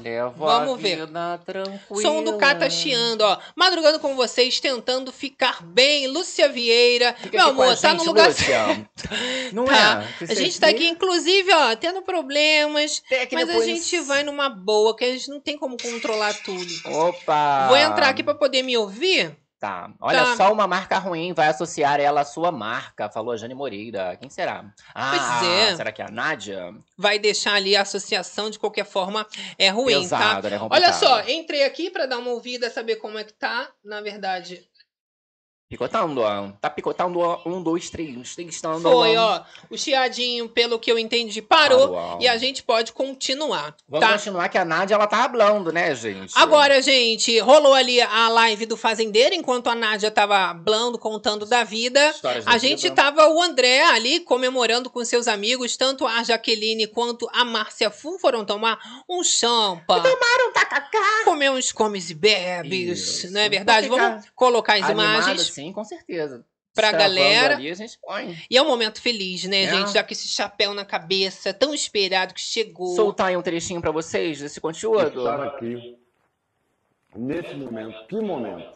Levo Vamos ver. tranquila. Som do Cata chiando, ó. Madrugando com vocês, tentando ficar bem. Lúcia Vieira. Fica Meu amor, tá gente, no lugar Lúcia. certo. Não Tá. é? A gente tá aqui, inclusive, ó, tendo problemas. Técnicos. Mas a gente vai numa boa, que a gente não tem como controlar tudo. Opa! Vou entrar aqui pra poder me ouvir. Tá. Olha, Tá. só uma marca ruim vai associar ela à sua marca, falou a Jane Moreira. Quem será? Ah, Pois é. será que é a Nádia? Vai deixar ali a associação, de qualquer forma, é ruim, tá? Pesado, né? Complicado. Olha só, entrei aqui pra dar uma ouvida, saber como é que tá. Na verdade, Picotando, ó. Tá picotando, ó. Um, dois, três. Testando. foi, ó. O chiadinho, pelo que eu entendi, parou. E a gente pode continuar, Vamos tá? continuar que a Nádia, ela tá hablando, né, gente? Agora, gente, rolou ali a live do Fazendeiro, enquanto a Nádia tava hablando, contando da vida. Histórias A gente vida. tava o André ali comemorando com seus amigos, tanto a Jaqueline quanto a Márcia Fu foram tomar um champa. Tomaram um tacacá. Comer uns comes e bebes, Isso. não é verdade? Vamos colocar as Animado, imagens. sim, com certeza. pra Destravando galera. Ali, a gente põe. E é um momento feliz, né, É. gente? Já que esse chapéu na cabeça, tão esperado que chegou. Soltar aí um trechinho pra vocês desse conteúdo. estar aqui nesse momento. Que momento?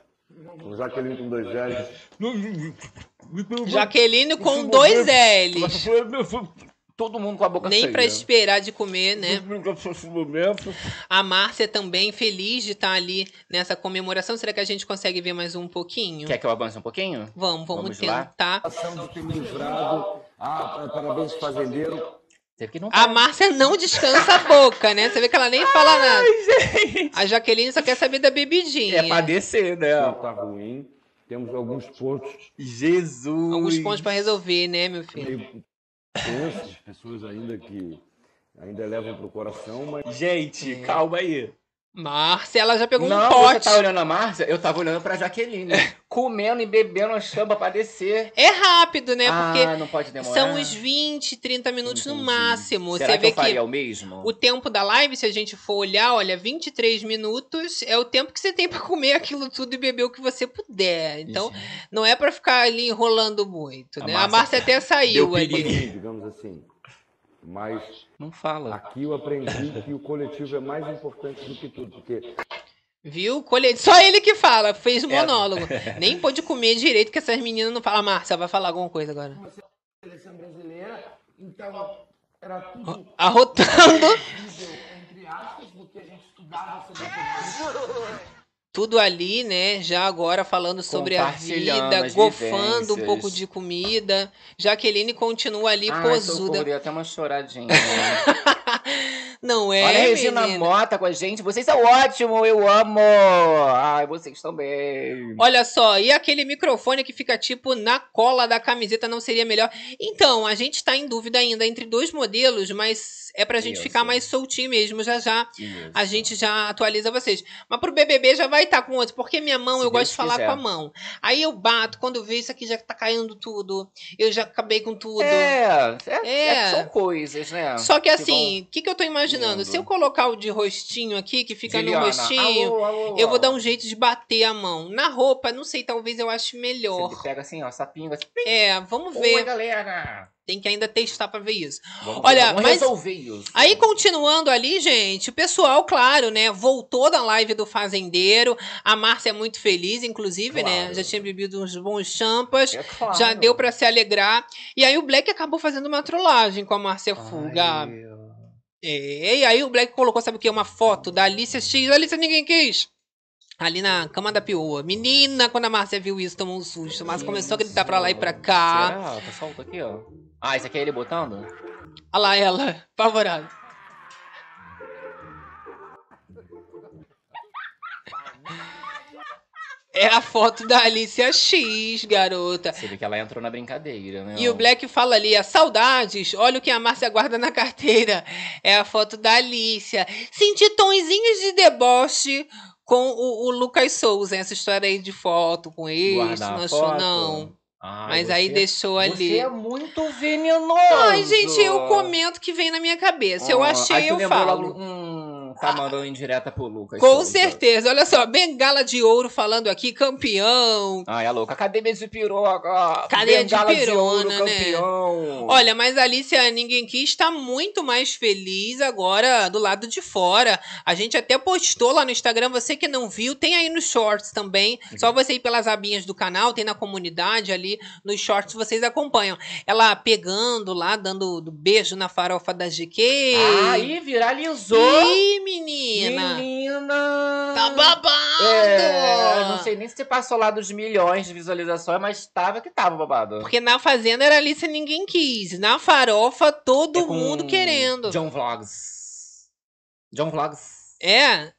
O Jaqueline com dois L's. Jaqueline com dois L's. Todo mundo com a boca Nem cheia. pra esperar de comer, né? A Márcia também feliz de estar ali nessa comemoração. Será que a gente consegue ver mais um pouquinho? Quer que eu avance um pouquinho? Vamos, vamos, Vamos lá? tentar. Ação de ter me livrado. Ah, parabéns, fazendeiro. Teve que não A Márcia não descansa a boca, né? Você vê que ela nem fala nada. A Jaqueline só quer saber da bebidinha. É pra descer, né? Não tá ruim. Temos alguns pontos Jesus. Alguns pontos pra resolver, né, meu filho? Tensos, pessoas ainda que ainda levam pro coração, mas Gente, calma aí. Márcia, ela já pegou não, um você pote tá olhando a Márcia? Eu tava olhando pra Jaqueline. comendo e bebendo a chamba pra descer. É rápido, né? Porque ah, não pode demorar. são uns 20, 30 minutos no Entendi. máximo. Será Você que vê eu faria que o mesmo? o tempo da live, se a gente for olhar, olha, 23 minutos é o tempo que você tem pra comer aquilo tudo e beber o que você puder. Então, Gente, não é pra ficar ali enrolando muito, A né? A Márcia Márcia até saiu ali. piriri. digamos assim. Mas Não fala. aqui eu aprendi que o coletivo é mais importante do que tudo, porque Viu? Colete. Só ele que fala, fez É. monólogo. Nem pôde comer direito, que essas meninas não falam. Márcia, vai falar alguma coisa agora. Seleção brasileira, então era tudo Arrotando. entre aspas, do que a gente estudava sobre a Tudo ali, né? Já agora falando sobre a vida, gofando um pouco de comida. Jaqueline continua ali Ai, posuda. dei até uma choradinha. né? Não é, Olha a Regina menina? Mota com a gente. Vocês são ótimos, eu amo. Ai, vocês também. Olha só, e aquele microfone que fica tipo na cola da camiseta não seria melhor? Então, a gente tá em dúvida ainda entre dois modelos, mas é pra gente Isso. ficar mais soltinho mesmo. Já já Isso. a gente já atualiza vocês. Mas pro BBB já vai estar com outro, porque minha mão, Se eu Deus gosto de falar quiser. com a mão. Aí eu bato, quando eu vejo isso aqui já tá caindo tudo. Eu já acabei com tudo. É, é, É. é que são coisas, né? Só que vão- assim, o que, que eu tô imaginando? indo. Se eu colocar o de rostinho aqui, que fica Juliana, no rostinho, alô, alô, eu vou dar um jeito de bater a mão. Na roupa, não sei, talvez eu ache melhor. Você pega assim, ó, sapinho, assim. É, vamos Oi, ver. galera. Tem que ainda testar pra ver isso. Vamos, Olha, vamos mas- resolver isso. Aí, continuando ali, gente, o pessoal, claro, né, voltou da live do Fazendeiro. A Márcia é muito feliz, inclusive, né? Claro. Já tinha bebido uns bons champas. É claro. Já deu pra se alegrar. E aí o Black acabou fazendo uma trollagem com a Márcia Fuga. É, e aí o Black colocou, sabe o que? Uma foto da Alicia X. Alicia ninguém quis. Ali na cama da pioa. Menina, quando a Márcia viu isso, tomou um susto. Mas começou a gritar pra lá e pra cá. Será? Tá solto aqui, ó. Ah, esse aqui é ele botando? Olha lá ela, apavorada. É a foto da Alicia X, garota. Você vê que ela entrou na brincadeira, né? E o Black fala ali, a saudades, olha o que a Márcia guarda na carteira. É a foto da Alicia. Senti tonzinhos de deboche com o, o Lucas Souza, essa história aí de foto com ele, Guardar não achou não. Ai, Mas aí você- deixou ali. Você é muito venenoso. Ai, gente, eu comento que vem na minha cabeça. Eu Ah, achei, aí tu eu falo. logo, hum, tá mandando indireta pro Lucas. Com Souza. certeza. Olha só, bengala de ouro falando aqui, campeão. Ai, é louca. Cadeia de piroca. Cadeia de Bengala pirona, ouro, né? campeão. Olha, mas a Alicia Ninguém Quis está muito mais feliz agora do lado de fora. A gente até postou lá no Instagram, você que não viu, tem aí nos shorts também. Só você ir pelas abinhas do canal, tem na comunidade ali, nos shorts vocês acompanham. Ela pegando lá, dando do beijo na farofa da GK. Aí viralizou. Ih, menina! Menina. Tá babado! É, não sei nem se passou lá dos milhões de visualizações, mas tava que tava babado. Porque na Fazenda era Alice ninguém quis. Na farofa, todo É mundo querendo. John Vlogs. John Vlogs. É?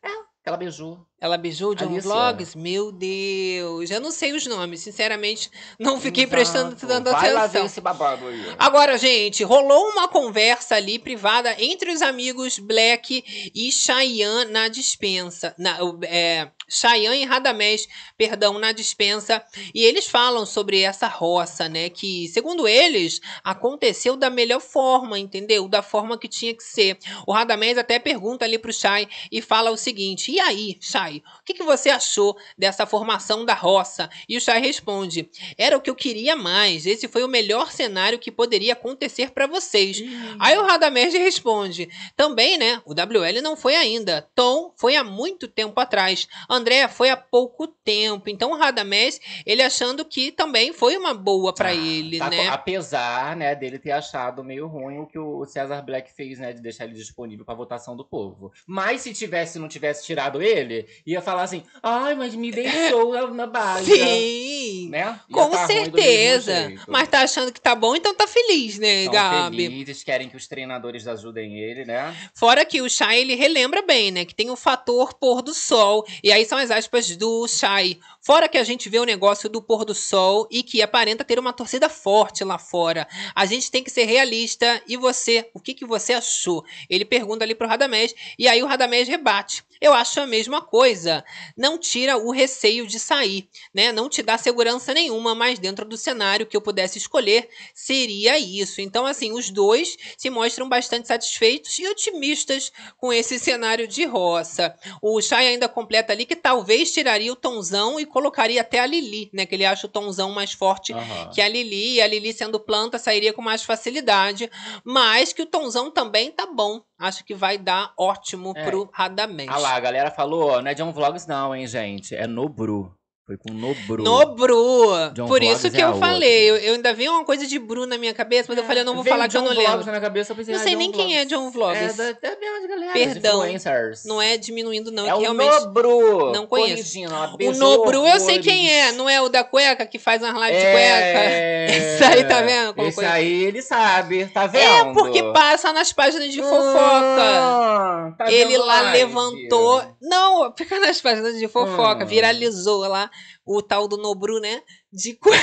Ela beijou. Ela beijou o John Alicia. Vlogs? Meu Deus. Eu não sei os nomes. Sinceramente, não fiquei Exato. prestando tanta Vai lá ver atenção. esse babado aí. Agora, gente, rolou uma conversa ali privada entre os amigos Black e Cheyenne na dispensa. Na, é, Cheyenne e Radamés, perdão, na dispensa. E eles falam sobre essa roça, né? Que, segundo eles, aconteceu da melhor forma, entendeu? Da forma que tinha que ser. O Radamés até pergunta ali pro Chay e fala o seguinte: e aí, Chay, o que, que você achou dessa formação da roça? E o Chay responde: era o que eu queria mais. Esse foi o melhor cenário que poderia acontecer para vocês. Aí o Radamés responde: também, né? O WL não foi ainda. Tom foi há muito tempo atrás. André foi há pouco tempo. Então o Radamés, ele achando que também foi uma boa para Ah, ele, tá né? Apesar, né, dele ter achado meio ruim o que o César Black fez, né, de deixar ele disponível pra votação do povo. Mas se tivesse, não tivesse tirado ele, ia falar assim, ai, mas me deixou na- base. Sim. Né? Ia Com tá certeza. Mas tá achando que tá bom, então tá feliz, né, São Gabi? felizes, querem que os treinadores ajudem ele, né? Fora que o Shai, ele relembra bem, né? Que tem o fator pôr do sol. E aí são as aspas do Shai. Fora que a gente vê o negócio do pôr do sol e que aparenta ter uma torcida forte lá fora. A gente tem que ser realista. E você, o que, que você achou? Ele pergunta ali pro Radamés. E aí o Radamés rebate. Eu acho a mesma coisa. Não tira o receio de sair, né? Não te dá segurança nenhuma, mas dentro do cenário que eu pudesse escolher, seria isso. Então, assim, os dois se mostram bastante satisfeitos e otimistas com esse cenário de roça. O Chay ainda completa ali que talvez tiraria o Tonzão e colocaria até a Lili, né? Que ele acha o Tonzão mais forte Aham. que a Lili, e a Lili sendo planta sairia com mais facilidade, mas que o Tonzão também tá bom. Acho que vai dar ótimo É. pro Radamés. Ah lá, a galera falou, ó, não é John Vlogs não, hein, gente. É Nobru. Foi com Nobru. No Bru. John Por Vlogs isso que é eu outra. falei. Eu, eu ainda vi uma coisa de Bru na minha cabeça, mas eu falei, eu não vou falar que eu John não Vlogs lembro. na minha cabeça, eu pensei, Não ah, sei John nem quem é Vlogs. John Vlogs. É da, da mesma galera, Perdão. influencers. Não é diminuindo, não. É que o realmente. Nobru. não conheço. O Nobru eu sei quem é, não é o da cueca que faz umas lives de cueca. É... Esse aí, tá vendo? Como Esse coisa- aí ele sabe, tá vendo? É porque passa nas páginas de fofoca. Ah, tá Ele lá live? levantou. Não, fica nas páginas de fofoca. Hum. Viralizou lá o tal do Nobru, né? De cueca.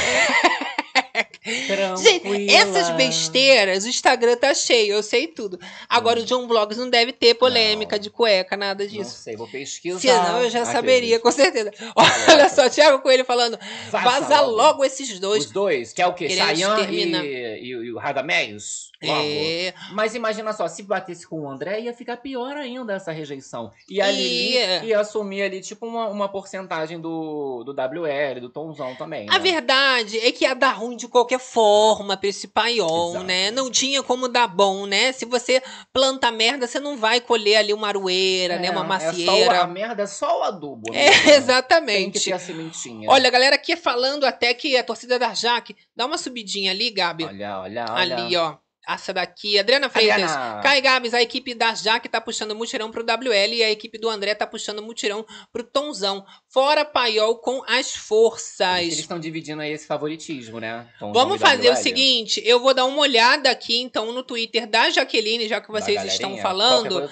Gente, Tranquila. essas besteiras, o Instagram tá cheio, eu sei tudo. Agora, o John Vlogs não deve ter polêmica Hum. Não. de cueca, nada Não disso. sei, vou pesquisar. Senão eu já Aqueles. saberia, com certeza. Olha Rafa. só, Thiago Coelho falando, vaza, logo. esses dois. Os dois, que é o quê? Exterminar. e, e, e o Radamés? É, Mas imagina só, se batesse com o André, ia ficar pior ainda essa rejeição. E a Lili Ia. assumir ali, tipo, uma, uma porcentagem do, do WL, do Tomzão também. A né? verdade é que ia dar ruim de qualquer forma pra esse paiol, Exato. né? Não tinha como dar bom, né? Se você planta merda, você não vai colher ali uma aroeira, né? Uma É só o- a macieira. merda é só o adubo. É, mesmo. Tem que exatamente. ter a sementinha. Olha, a galera aqui falando até que a torcida da Jaque. Dá uma subidinha ali, Gabi. olha, olha. olha. ali, ó. Essa daqui. Adriana Freitas. Adriana. Cai Gabs, a equipe da Jaque tá puxando mutirão pro WL e a equipe do André tá puxando mutirão pro Tonzão. Fora Paiol com as forças. Eles estão dividindo aí esse favoritismo, né? Vamos fazer o seguinte, eu vou dar uma olhada aqui então no Twitter da Jaqueline, já que vocês estão falando,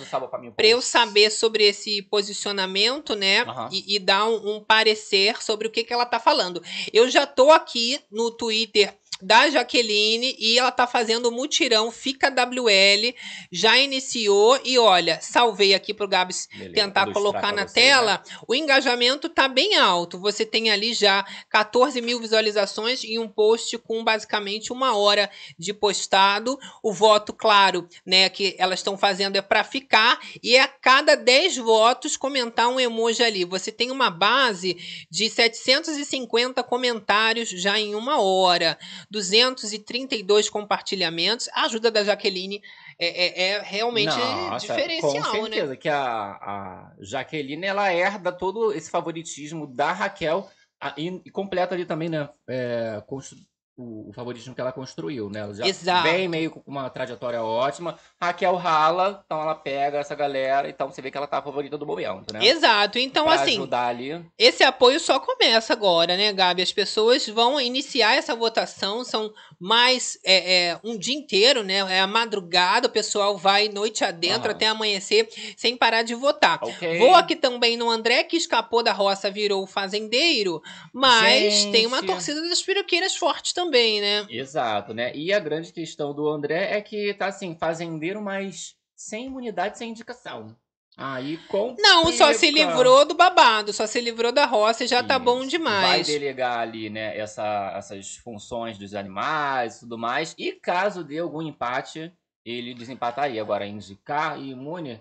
para eu saber sobre esse posicionamento, né? Aham. E, e dar um, um parecer sobre o que, que ela tá falando. Eu já tô aqui no Twitter da Jaqueline e ela tá fazendo o mutirão Fica WL, já iniciou e olha, salvei aqui pro Gabs Beleza, tentar colocar na vocês, né? tela, o engajamento tá bem alto. Você tem ali já 14 mil visualizações em um post com basicamente uma hora de postado. O voto, claro, né, que elas estão fazendo é para ficar e é a cada 10 votos comentar um emoji ali. Você tem uma base de 750 comentários já em uma hora, 232 compartilhamentos. A ajuda da Jaqueline é, é- é realmente Nossa, diferencial, com né? certeza que a, a Jaqueline ela herda todo esse favoritismo da Raquel a- e, completa ali também, né? é, o, o favoritismo que ela construiu, né? Ela já Exato. vem meio com uma trajetória ótima. Raquel rala, então ela pega essa galera, então você vê que ela tá a favorita do momento, né? Exato. Então, pra assim, ajudar ali. esse apoio só começa agora, né, Gabi? As pessoas vão iniciar essa votação, são mais é, é, um dia inteiro, né? É a madrugada, o pessoal vai noite adentro até amanhecer sem parar de votar. Ok. Vou aqui também no André, que escapou da roça, virou fazendeiro, mas tem uma Gente. torcida das piroqueiras forte também, né? Exato, né? E a grande questão do André é que tá assim, fazendeiro, mas sem imunidade, sem indicação. Aí com Não, só se livrou do babado, só se livrou da roça e já tá bom Vai demais. delegar ali, né, essa, essas funções dos animais e tudo mais. E caso dê algum empate, ele desempataria. Agora, indicar e imune.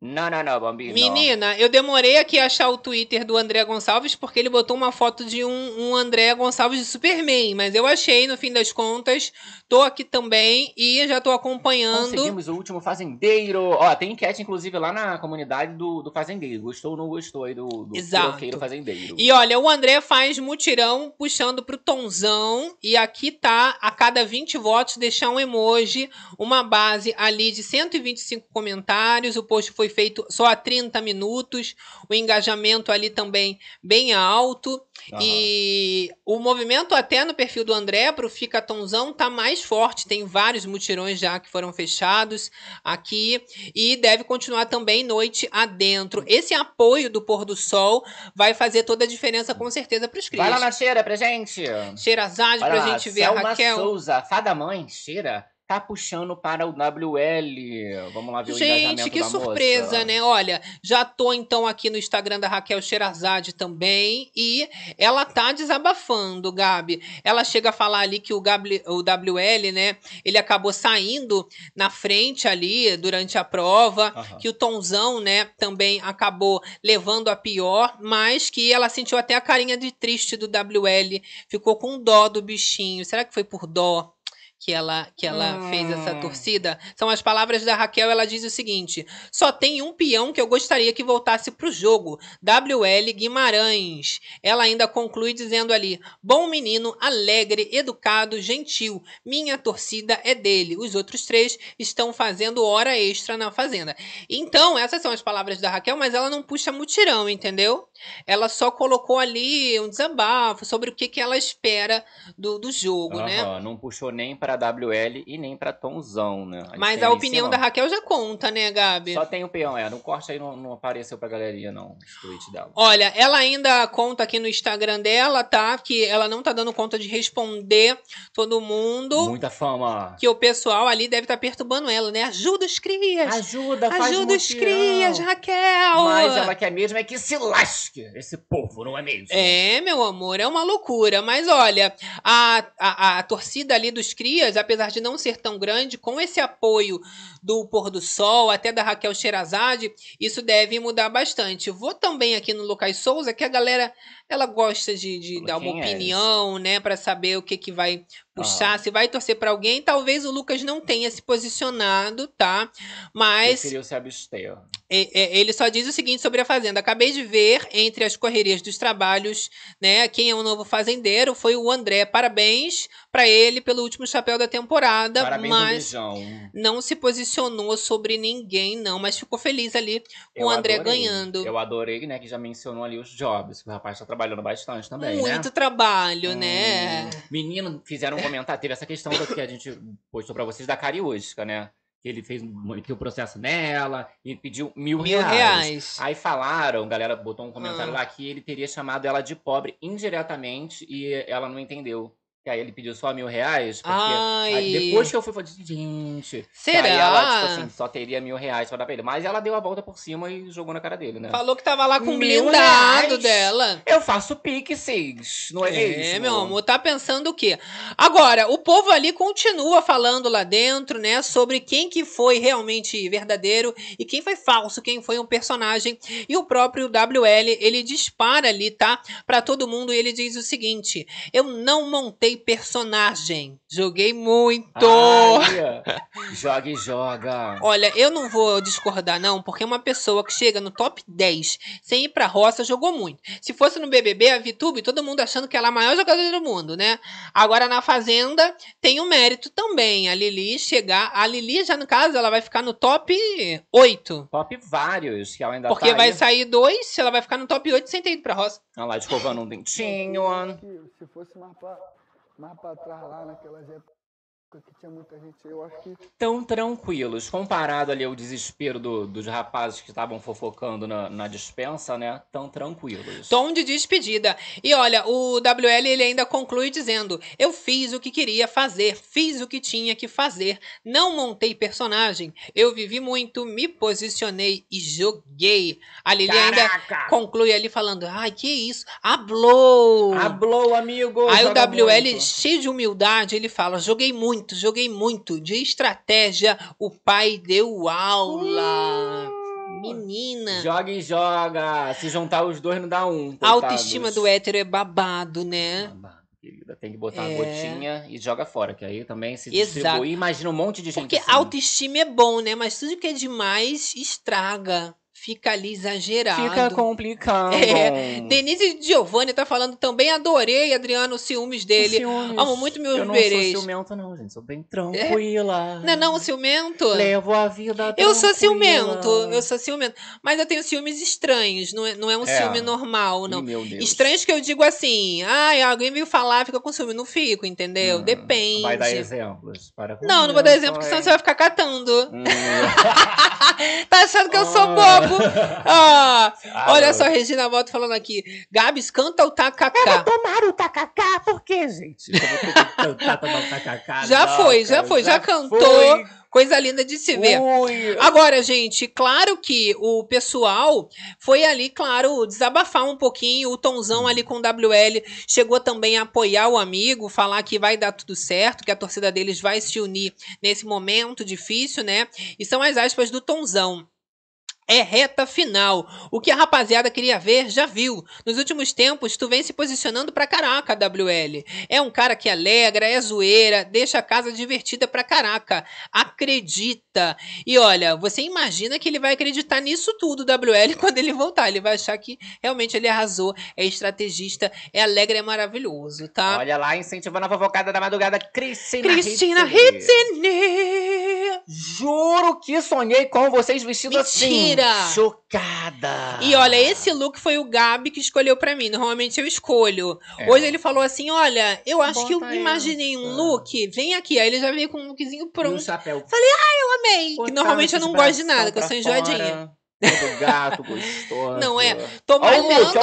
Não, não, não, Bambino. Menina, eu demorei aqui a achar o Twitter do André Gonçalves porque ele botou uma foto de um, um André Gonçalves de Superman, mas eu achei no fim das contas. Tô aqui também e já tô acompanhando. Conseguimos o último fazendeiro. Ó, tem enquete, inclusive, lá na comunidade do, do fazendeiro. Gostou ou não gostou aí do, do Exato. fazendeiro? E olha, o André faz mutirão puxando pro Tonzão. E aqui tá, a cada 20 votos, deixar um emoji, uma base ali de 125 comentários. O post foi feito só há 30 minutos. O engajamento ali também bem alto. Aham. E o movimento até no perfil do André pro Fica Tonzão tá mais forte. Tem vários mutirões já que foram fechados aqui. E deve continuar também noite adentro. Esse apoio do pôr do sol vai fazer toda a diferença com certeza pros Vai lá na cheira pra gente. Cheirazade Olha pra lá, gente ver a Selma Raquel. Souza, fada mãe, cheira. Tá puxando para o WL. Vamos lá ver o Gente, engajamento que da moça. surpresa, né? Olha, já tô então aqui no Instagram da Raquel Sherazade também e ela tá desabafando, Gabi. Ela chega a falar ali que o, Gabli- o WL, né, ele acabou saindo na frente ali durante a prova, Aham. que o Tonzão, né, também acabou levando a pior, mas que ela sentiu até a carinha de triste do WL, ficou com dó do bichinho. Será que foi por dó? Que ela, que ela fez essa Hum. torcida? São as palavras da Raquel. Ela diz o seguinte: só tem um peão que eu gostaria que voltasse pro jogo. WL Guimarães. Ela ainda conclui dizendo ali: bom menino, alegre, educado, gentil. Minha torcida é dele. Os outros três estão fazendo hora extra na fazenda. Então, essas são as palavras da Raquel, mas ela não puxa mutirão, entendeu? Ela só colocou ali um desabafo sobre o que, que ela espera do, do jogo, né? Aham, Não puxou nem para WL e nem para Tonzão, né? gente Mas a opinião da Raquel já conta, né, Gabi? Só tem o peão, é. No corte aí não, não apareceu pra galeria, não, os tweets dela. Olha, ela ainda conta aqui no Instagram dela, tá? Que ela não tá dando conta de responder todo mundo. Muita fama. Que o pessoal ali deve estar perturbando ela, né? Ajuda os crias! Ajuda, faz Ajuda os crias, Raquel! Mas ela quer mesmo é que se lasque esse povo, não é mesmo? É, meu amor, é uma loucura. Mas olha, a, a, a torcida ali dos Crias, apesar de não ser tão grande, com esse apoio do Pôr do Sol, até da Raquel Sherazade, isso deve mudar bastante. Vou também aqui no Lucas Souza, que a galera ela gosta de, de dar uma é opinião, né, Pra saber o que, que vai puxar, se vai torcer pra alguém. Talvez o Lucas não tenha se posicionado, tá? Mas Preferiu se abster. é, é, ele só diz o seguinte sobre a Fazenda. Acabei de ver entre as correrias dos trabalhos, né? Quem é o novo fazendeiro foi o André. Parabéns pra ele pelo último chapéu da temporada, Parabéns, mas não se posicionou sobre ninguém, não. Mas ficou feliz ali com Eu o André adorei. ganhando. Eu adorei, né, que já mencionou ali os jobs, que o rapaz tá trabalhando bastante também, né? Muito trabalho, né? Hum, Menino, fizeram um comentário. Teve essa questão que a gente postou pra vocês da Cariústica, né? Que ele fez meteu o processo nela e pediu mil, Mil reais. reais. Aí falaram, a galera botou um comentário Ah. lá que ele teria chamado ela de pobre indiretamente e ela não entendeu. Que aí ele pediu só mil reais. Porque Ai. depois que eu fui, falei, gente. Será? Aí ela, tipo assim, só teria mil reais pra dar pra ele. Mas ela deu a volta por cima e jogou na cara dele, né? Falou que tava lá com o Mil blindado dela. Eu faço pixies, não é, É, mesmo? meu amor, tá pensando o quê? Agora, o povo ali continua falando lá dentro, né, sobre quem que foi realmente verdadeiro e quem foi falso, quem foi um personagem. E o próprio WL, ele dispara ali, tá, Pra todo mundo e ele diz o seguinte: "Eu não montei personagem, joguei muito". Ai, joga e joga. Olha, eu não vou discordar, não, porque uma pessoa que chega no top 10 sem ir pra roça jogou muito. Se fosse no BBB, a Vitube, todo mundo achando que ela é a maior jogadora do mundo, né? Agora na Fazenda tem o mérito também. A Lili chegar. A Lili, já no caso, ela vai ficar no top 8. Top vários, que ela ainda Porque tá vai aí. sair dois, ela vai ficar no top 8 sem ter ido pra roça. Olha lá, escovando um dentinho. Se fosse mais pra, mais pra trás lá naquelas épocas que tinha muita gente, eu acho que Tão tranquilos. Comparado ali ao desespero do- dos rapazes que estavam fofocando na, na dispensa, né? Tão tranquilos. Tom de despedida. E olha, o WL ele ainda conclui dizendo: Eu fiz o que queria fazer, fiz o que tinha que fazer, não montei personagem, eu vivi muito, me posicionei e joguei. A Lili ainda Caraca! conclui ali falando: Ai, que isso? Hablou! Hablou, amigo! Aí o WL, muito. cheio de humildade, ele fala: joguei muito, joguei muito. De estratégia, o pai deu aula. Menina. Joga e joga. Se juntar os dois não dá um. A autoestima do hétero é babado, né? Querida, Tem que botar uma É. gotinha e joga fora, que aí também se Exato. distribui. Imagina um monte de gente Porque assim. autoestima é bom, né? Mas tudo que é demais estraga. Fica ali exagerado. Fica complicado. É. Denise Giovanni tá falando também. Adorei, Adriano, os ciúmes dele. Ciúmes. Amo muito meus Eu não berês. sou ciumento não, gente. Sou bem tranquila. Não é não, o ciumento? Levo a vida Eu sou tranquila. ciumento, eu sou ciumento. Mas eu tenho ciúmes estranhos, não é, não é um É. ciúme normal, não. Meu Deus. Estranhos que eu digo assim, ai, alguém veio falar, fica com ciúme. Não fico, entendeu? Hum, Depende. Vai dar exemplos. Para com Não, não vou dar exemplo, porque senão você vai ficar catando. Hum. Tá achando que eu sou Ah. Ah, Ah, olha não. só, Regina Volta falando aqui. Gabs, canta o tacacá. Tomar o tacacá, por quê, gente? Cantar, tomar o tacacá? Já Não, foi, já cara, foi, já cantou. foi. Coisa linda de se ver. Ui. Agora, gente, claro que o pessoal foi ali, claro, desabafar um pouquinho. O Tonzão ali com o WL chegou também a apoiar o amigo, falar que vai dar tudo certo, que a torcida deles vai se unir nesse momento difícil, né? E são as aspas do Tonzão. É reta final. O que a rapaziada queria ver, já viu. Nos últimos tempos, tu vem se posicionando pra caraca, WL. É um cara que alegra, é zoeira, deixa a casa divertida pra caraca. Acredita. E olha, você imagina que ele vai acreditar nisso tudo, WL, quando ele voltar. Ele vai achar que realmente ele arrasou, é estrategista, é alegre, é maravilhoso, tá? Olha lá, incentivando a fofocada da madrugada, Cristina Cristina Hitzine. Juro que sonhei com vocês vestidos Mentira! assim. Chocada. E olha, esse look foi o Gabi que escolheu pra mim. Normalmente eu escolho. É. Hoje ele falou assim: olha, eu acho que eu Bota imaginei um essa. look. Vem aqui. Aí ele já veio com um lookzinho E o pronto. chapéu. Eu amei. Que normalmente eu não gosto de nada, que eu sou enjoadinha. fora, Gato, gostoso. Não é? Tô Ó o malhando Mook,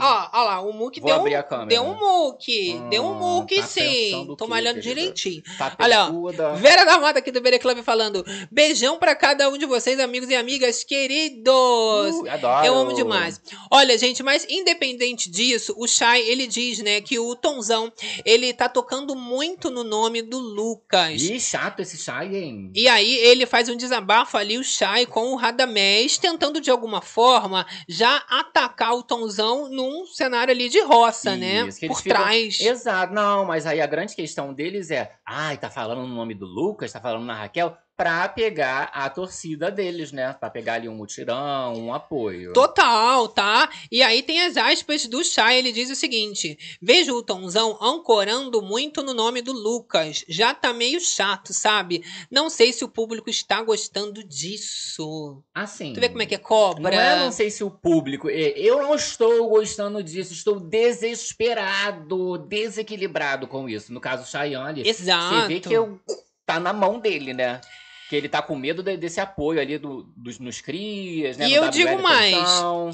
ó. Ó, lá, o Vou deu um, câmera. deu um Mook. deu um Hum, Mook, tá sim. Tô malhando direitinho. Tá Olha, ó. Vera da Mata aqui do Bere Club falando: beijão pra cada um de vocês, amigos e amigas queridos. Uh, adoro. Eu amo demais. Olha, gente, mas independente disso, o Shai, ele diz, né, que o Tonzão, ele tá tocando muito no nome do Lucas. Ih, chato esse chai, hein? E aí ele faz um desabafo ali, o Shai, com o Radamés, tentando de alguma forma já atacar o Tonzão num cenário ali de roça, né? Isso, que eles Por ficam- trás. Exato, não, mas aí a grande questão deles é, ai, tá falando no nome do Lucas, tá falando na Raquel, pra pegar a torcida deles, né? Pra pegar ali um mutirão, um apoio. Total, tá? E aí tem as aspas do Chay, ele diz o seguinte: Vejo o Tonzão ancorando muito no nome do Lucas. Já tá meio chato, sabe? Não sei se o público está gostando disso. Assim. Tu vê como é que é cobra? Não é, não sei se o público. Eu não estou gostando disso, estou desesperado, desequilibrado com isso. No caso, o Chayane, Exato. você vê que eu, tá na mão dele, né? Que ele tá com medo de- desse apoio ali do, dos, nos crias, né? E eu WL digo mais.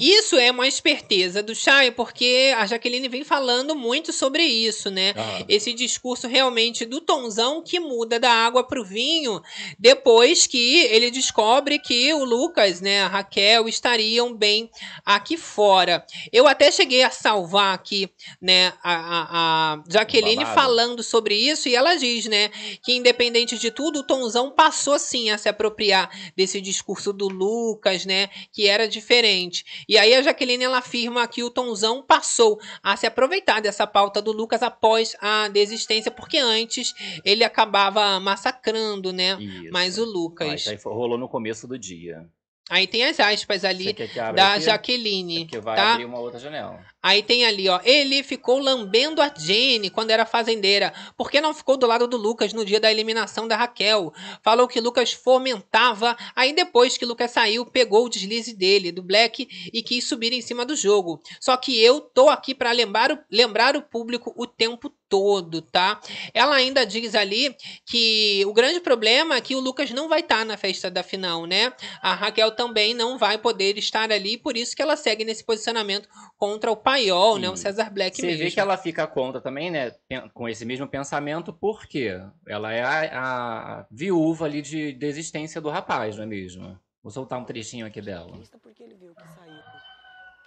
Isso é uma esperteza do Chay, porque a Jaqueline vem falando muito sobre isso, né? Ah, esse discurso realmente do Tonzão que muda da água pro vinho depois que ele descobre que o Lucas, né, a Raquel estariam bem aqui fora. Eu até cheguei a salvar aqui, né, a, a, a Jaqueline Babado. falando sobre isso e ela diz, né, que independente de tudo, o Tonzão passou sim a se apropriar desse discurso do Lucas, né, que era diferente. E aí a Jaqueline ela afirma que o Tonzão passou a se aproveitar dessa pauta do Lucas após a desistência, porque antes ele acabava massacrando, né? isso. Mais o Lucas. foi- rolou no começo do dia. Aí tem as aspas ali da aqui? Jaqueline, Que vai tá? abrir uma outra janela. Aí tem ali, ó. Ele ficou lambendo a Jenny quando era fazendeira. Por que não ficou do lado do Lucas no dia da eliminação da Raquel? Falou que Lucas fomentava. Aí depois que Lucas saiu, pegou o deslize dele, do Black, e quis subir em cima do jogo. Só que eu tô aqui pra lembrar o, lembrar o público o tempo todo, tá? Ela ainda diz ali que o grande problema é que o Lucas não vai estar na festa da final, né? A Raquel também não vai poder estar ali, por isso que ela segue nesse posicionamento contra o Paiol, né? O. César Black Você mesmo. vê que ela fica contra também, né? Com esse mesmo pensamento, porque ela é a, a viúva ali de desistência do rapaz, não é mesmo? Vou soltar um trechinho aqui dela. Triste porque ele viu que saiu,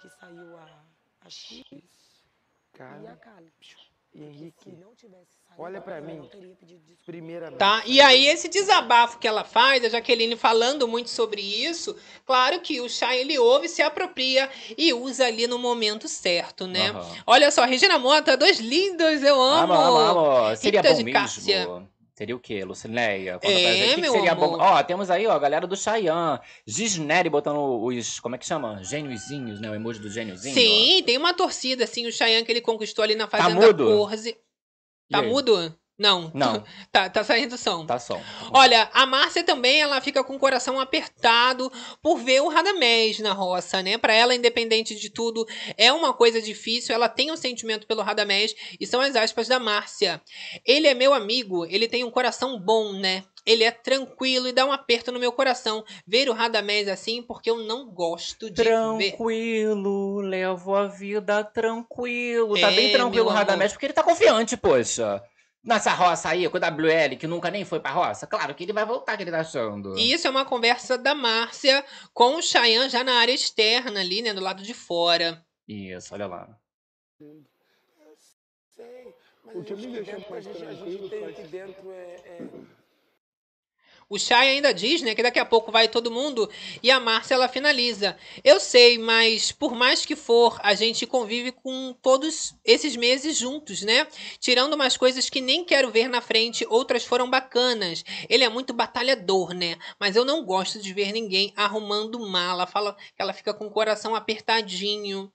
que saiu a, a X e a Cara, Kali. E Se Henrique, não tivesse saído, olha pra eu mim. primeiramente. Tá? E aí, esse desabafo que ela faz, a Jaqueline falando muito sobre isso, claro que o Chay, ele ouve, se apropria e usa ali no momento certo, né? Aham. Olha só, Regina Mota, dois lindos, eu amo! Amo, amo, amo. Seria Rita bom de mesmo? Seria o quê, Lucineia? Conta É, que meu seria amor. bom. Ó, temos aí, ó, a galera do Chayanne. Gisneri botando os, como é que chama? Gêniozinhos, né? O emoji do gêniozinho. Sim, tem uma torcida, assim, o Cheyenne que ele conquistou ali na Fazenda mudo? Corze. Tá mudo? Não. Não. tá, tá saindo som. Tá som. Olha, a Márcia também, ela fica com o coração apertado por ver o Radamés na roça, né? Pra ela, independente de tudo, é uma coisa difícil. Ela tem um sentimento pelo Radamés e são as aspas da Márcia. Ele é meu amigo, ele tem um coração bom, né? ele é tranquilo e dá um aperto no meu coração ver o Radamés assim, porque eu não gosto de ver. Tranquilo, levo a vida tranquilo. Tá É, bem tranquilo o Radamés, porque ele tá confiante, poxa. Nessa roça aí, com o WL, que nunca nem foi pra roça, claro que ele vai voltar, que ele tá achando. E isso é uma conversa da Márcia com o Chayanne já na área externa ali, né, do lado de fora. Isso, olha lá. Sei, mas O que me deixa mais gente, a gente tranquilo tem aqui dentro é, é O Chay ainda diz, né, que daqui a pouco vai todo mundo e a Márcia ela finaliza. Eu sei, mas por mais que for, a gente convive com todos esses meses juntos, né? Tirando umas coisas que nem quero ver na frente, outras foram bacanas. Ele é muito batalhador, né? Mas eu não gosto de ver ninguém arrumando mala. Fala que ela fica com o coração apertadinho.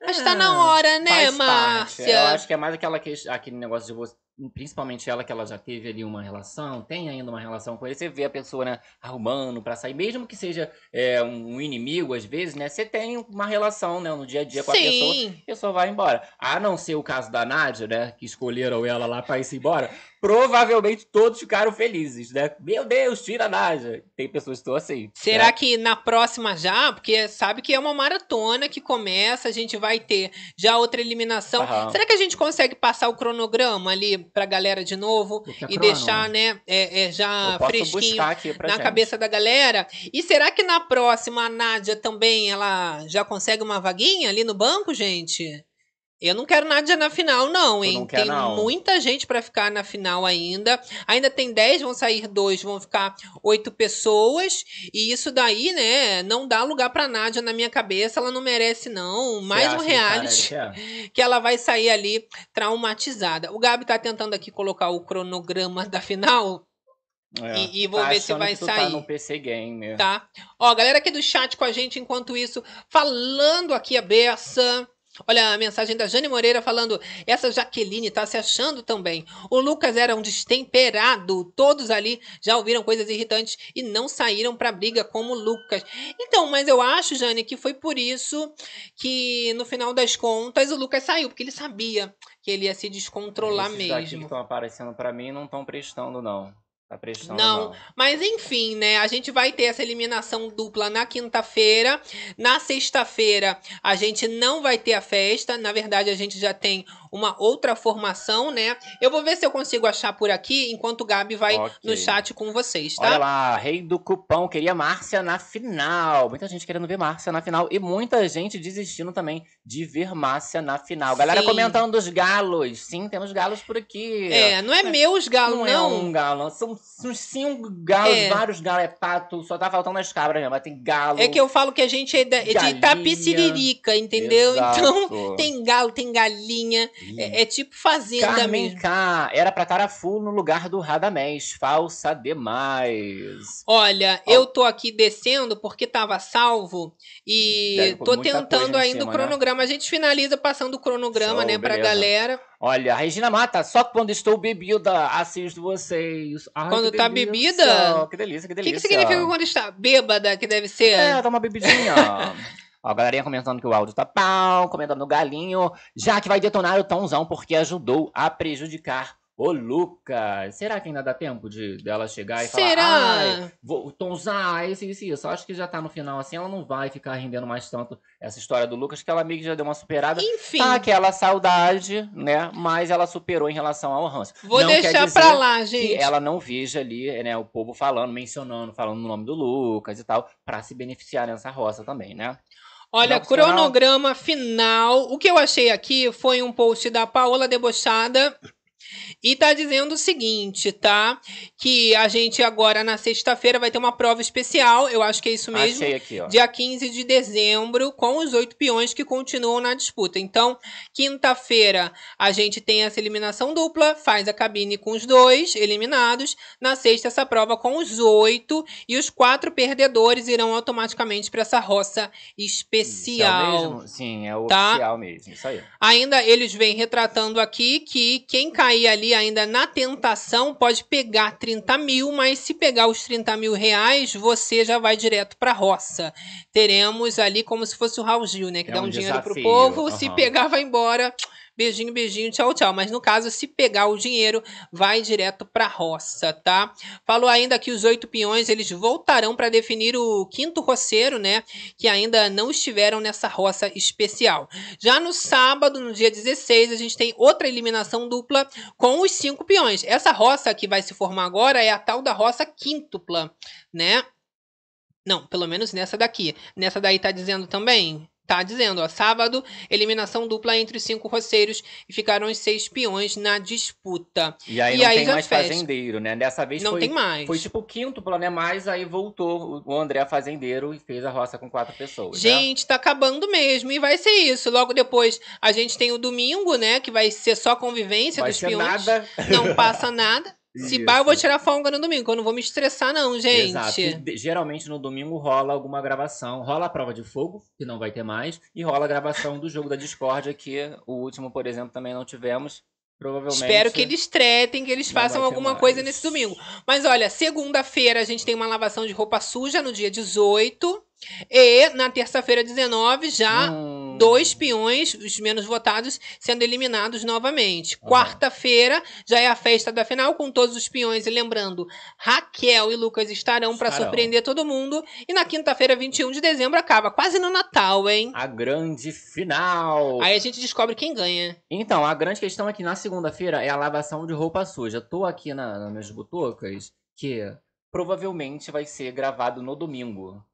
Mas tá na Ah, hora, né, Faz parte. Márcia? Eu acho que é mais aquela que, aquele negócio de você. Principalmente ela que ela já teve ali uma relação, tem ainda uma relação com ele. Você vê a pessoa, né, arrumando pra sair, mesmo que seja é, um inimigo, às vezes, né? Você tem uma relação, né, no dia a dia com a pessoa. Sim. A pessoa vai embora. A não ser o caso da Nádia, né? Que escolheram ela lá pra ir embora. Provavelmente todos ficaram felizes, né? Meu Deus, tira a Nádia. Tem pessoas que estão assim. Será né? que na próxima já? Porque sabe que é uma maratona que começa, a gente vai ter já outra eliminação. Aham. Será que a gente consegue passar o cronograma ali pra galera de novo é e deixar, né, é, é já fresquinho na gente. cabeça da galera? E será que na próxima a Nádia também ela já consegue uma vaguinha ali no banco, gente? Eu não quero Nádia na final, não, hein? não tem não? muita gente pra ficar na final ainda. Ainda tem 10, vão sair dois, vão ficar oito pessoas. E isso daí, né, não dá lugar pra Nádia na minha cabeça. Ela não merece, não. Mais um que reality quer? que ela vai sair ali traumatizada. O Gabi tá tentando aqui colocar o cronograma da final, É. E- e vou Tá ver se vai que tu sair. Tá no PC Game. tá? Ó, galera aqui do chat com a gente enquanto isso, falando aqui a beça. Olha a mensagem da Jane Moreira falando: essa Jaqueline tá se achando também. O Lucas era um destemperado. Todos ali já ouviram coisas irritantes e não saíram pra briga como o Lucas. Então, mas eu acho, Jane, que foi por isso que no final das contas o Lucas saiu, porque ele sabia que ele ia se descontrolar Esses daqui que mesmo. estão aparecendo pra mim não estão prestando, não. Tá prestando, Não. não. Mas enfim, né? A gente vai ter essa eliminação dupla na quinta-feira. Na sexta-feira, a gente não vai ter a festa. Na verdade, a gente já tem uma outra formação, né? Eu vou ver se eu consigo achar por aqui, enquanto o Gabi vai Ok. no chat com vocês, tá? Olha lá, rei do cupão, queria Márcia na final. Muita gente querendo ver Márcia na final. E muita gente desistindo também de ver Márcia na final. Galera Sim. comentando dos galos. Sim, temos galos por aqui. É, não é meus galos, não, não. é um galo, são uns cinco galos, É. vários galos, é pato, só tá faltando as cabras mesmo, mas tem galo. É que eu falo que a gente é da- é de Galinha. Itapiciririca, entendeu? Exato. Então, tem galo, tem galinha. É, é tipo fazenda Carmen mesmo. K, era pra full no lugar do Radamés, falsa demais. Olha, Ó. eu tô aqui descendo porque tava salvo e Deve tô tentando ainda cima, o cronograma. A gente finaliza passando o cronograma, Show, né, pra beleza. galera. Olha, Regina Mata, só quando estou bebida, assisto vocês. Ai, Quando tá delícia. bebida? Que delícia, que O delícia. que, que significa quando está bêbada, que deve ser? É, dá uma bebidinha. Ó, a galerinha comentando que o áudio tá pau, comentando no galinho, já que vai detonar o Tomzão porque ajudou a prejudicar o Lucas. Será que ainda dá tempo de dela chegar e Será? falar, ai, vou, o Tomzão, esse, esse, isso. Acho que já tá no final assim, ela não vai ficar rendendo mais tanto essa história do Lucas, que ela meio que já deu uma superada. Enfim, Tá aquela saudade, né? Mas ela superou em relação ao ranço. vou não quer deixar dizer pra lá, que gente. ela não veja ali, né, o povo falando, mencionando, falando no nome do Lucas e tal, pra se beneficiar nessa roça também, né? Olha, cronograma final. O que eu achei aqui foi um post da Paola Debochada. E tá dizendo o seguinte, tá? Que a gente agora na sexta-feira vai ter uma prova especial. Eu acho que é isso mesmo. Achei aqui, ó. dia 15 de dezembro, com os oito peões que continuam na disputa. Então, quinta-feira, a gente tem essa eliminação dupla, faz a cabine com os dois eliminados. Na sexta, essa prova com os oito. E os quatro perdedores irão automaticamente para essa roça Isso, especial. É o mesmo? Sim, é o Tá? oficial mesmo, isso aí. Ainda eles vêm retratando aqui que quem cair ali ainda na tentação pode pegar 30 mil, mas se pegar os 30 mil reais, você já vai direto pra roça. Teremos ali como se fosse o Raul Gil, né? Que É dá um um dinheiro pro desafio, povo, se aham. pegar, vai embora Beijinho, beijinho, tchau, tchau. Mas no caso, se pegar o dinheiro, vai direto pra roça, tá? Falou ainda que os oito peões eles voltarão para definir o quinto roceiro, né? Que ainda não estiveram nessa roça especial. Já no sábado, no dia 16, a gente tem outra eliminação dupla com os cinco peões. Essa roça que vai se formar agora é a tal da roça quíntupla, né? Não, pelo menos nessa daqui. Nessa daí tá dizendo também Tá dizendo, ó, sábado, eliminação dupla entre os cinco roceiros e ficaram os seis peões na disputa. E aí E não aí tem mais fecha. fazendeiro, né? Dessa vez Não foi, tem mais. foi tipo o quinto né? Mas aí voltou o André fazendeiro e fez a roça com quatro pessoas. né? Gente, tá acabando mesmo. E vai ser isso. Logo depois a gente tem o domingo, né? Que vai ser só convivência Vai dos ser peões. nada. Não passa nada. Se pá, eu vou tirar folga no domingo. Eu não vou me estressar, não, gente. Exato. E, geralmente no domingo rola alguma gravação. Rola a prova de fogo, que não vai ter mais, e rola a gravação do jogo da discórdia, que o último, por exemplo, também não tivemos. Provavelmente. Espero que eles tretem, que eles façam alguma mais. coisa nesse domingo. Mas olha, segunda-feira a gente tem uma lavação de roupa suja no dia 18. E na terça-feira, 19, já Hum, dois peões, os menos votados, sendo eliminados novamente. Aham. Quarta-feira já é a festa da final com todos os peões. E lembrando, Raquel e Lucas estarão para surpreender todo mundo. E na quinta-feira, 21 de dezembro, acaba quase no Natal, hein? A grande final. Aí a gente descobre quem ganha. Então, a grande questão é que na segunda-feira é a lavação de roupa suja. Tô aqui na, nas minhas butocas que provavelmente vai ser gravado no domingo.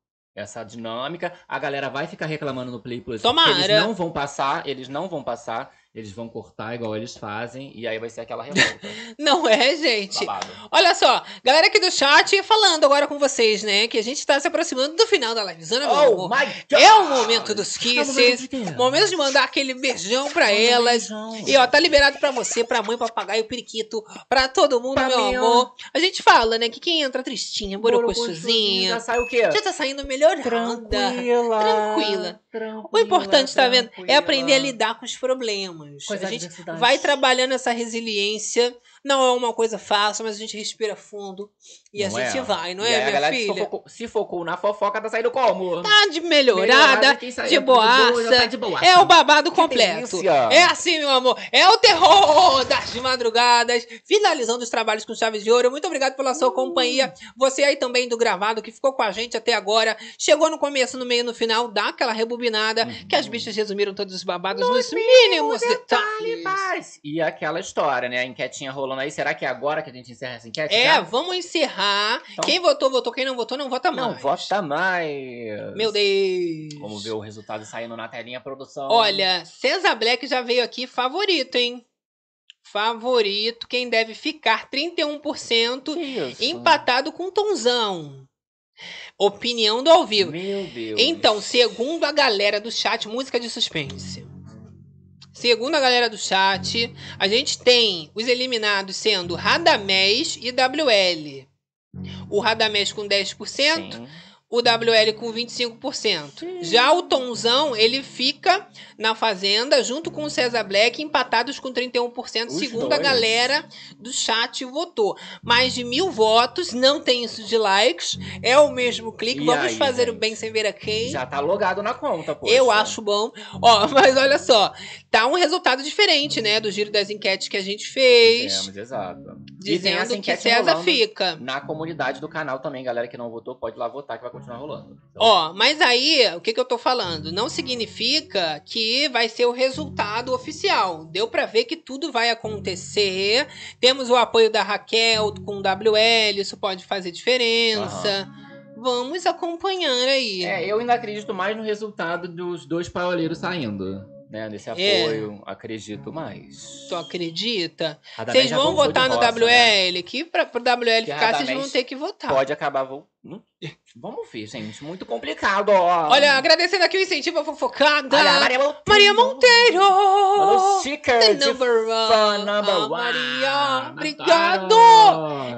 Essa dinâmica, a galera vai ficar reclamando no Play Plus. Tomara. Eles não vão passar, eles não vão passar, eles vão cortar igual eles fazem, e aí vai ser aquela revolta. Não é, gente? babado. Olha só, galera aqui do chat falando agora com vocês, né? Que a gente tá se aproximando do final da live. Meu Oh God! É o momento dos É o momento kisses. de quê? Momento de mandar aquele beijão pra elas. beijão. E ó, tá liberado pra você, pra mãe, papagaio, periquito, pra todo mundo, Pra meu ó. amor. A gente fala, né, que quem entra tristinha, borocochuzinha, Já sai o quê? já tá saindo melhorada. Tranquila. Tranquila. Tranquila. O importante, tá vendo? É tranquila. aprender a lidar com os problemas. As a gente vai trabalhando essa resiliência. Não é uma coisa fácil, mas a gente respira fundo e a Não gente é? vai, não E é, a minha galera se filha? focou, se focou na fofoca, tá saindo como? Tá de melhorada, quem saiu de boaça. tá de boaça. É o babado completo. É assim, meu amor. É o terror das madrugadas. Finalizando os trabalhos com chave de ouro. Muito obrigado pela Uh. sua companhia. Você aí também do gravado que ficou com a gente até agora. Chegou no começo, no meio, no final. Dá aquela rebobinada. Que as bichas resumiram todos os babados nos mínimos detalhes. Paz. E aquela história, né? A enquetinha rolando aí. Será que é agora que a gente encerra essa enquete? É, já? vamos encerrar. Então- Quem votou, votou. Quem não votou, não vota mais. Não, vota mais. Meu Deus. Vamos ver o resultado saindo na telinha, produção. Olha, César Black já veio aqui favorito, hein? Favorito. Quem deve ficar 31%. que isso? empatado com Tonzão. Opinião do ao vivo. Meu Deus. Então, segundo a galera do chat, música de suspense. Segundo a galera do chat, a gente tem os eliminados sendo Radamés e WL. O Radamés com 10%, Sim. o WL com 25%. Já o Tonzão, ele fica na Fazenda junto com o César Black, empatados com 31%, Os segundo a dois. galera do chat votou. Mais de mil votos, não tem isso de likes, é o mesmo clique. E Vamos aí, fazer o gente? bem sem ver a quem. Já tá logado na conta, pô. Eu acho bom. Ó, mas olha só, tá um resultado diferente, né, do giro das enquetes que a gente fez, Fizemos, exato. Dizendo que César fica. Na comunidade do canal também, galera que não votou, pode ir lá votar que vai continuar rolando. Então, Ó, mas aí, o que, que eu tô falando? Não significa que vai ser o resultado oficial. Deu pra ver que tudo vai acontecer. Temos o apoio da Raquel com o WL, isso pode fazer diferença. Vamos acompanhar aí. É, eu ainda acredito mais no resultado dos dois paioleiros saindo. Né, nesse É. apoio, acredito mais. Tu acredita? Radamés Vocês vão votar no roça, né? WL? Que pra, pro WL Que ficar, vocês vão ter que votar. Pode acabar vol... Hum, Vamos ver, gente. Muito complicado, ó. Olha, agradecendo aqui o incentivo à fofocada. Olha, Maria Monteiro. Maria Monteiro! Mandou sticker de number one. fã number Ah, one. Maria, obrigado!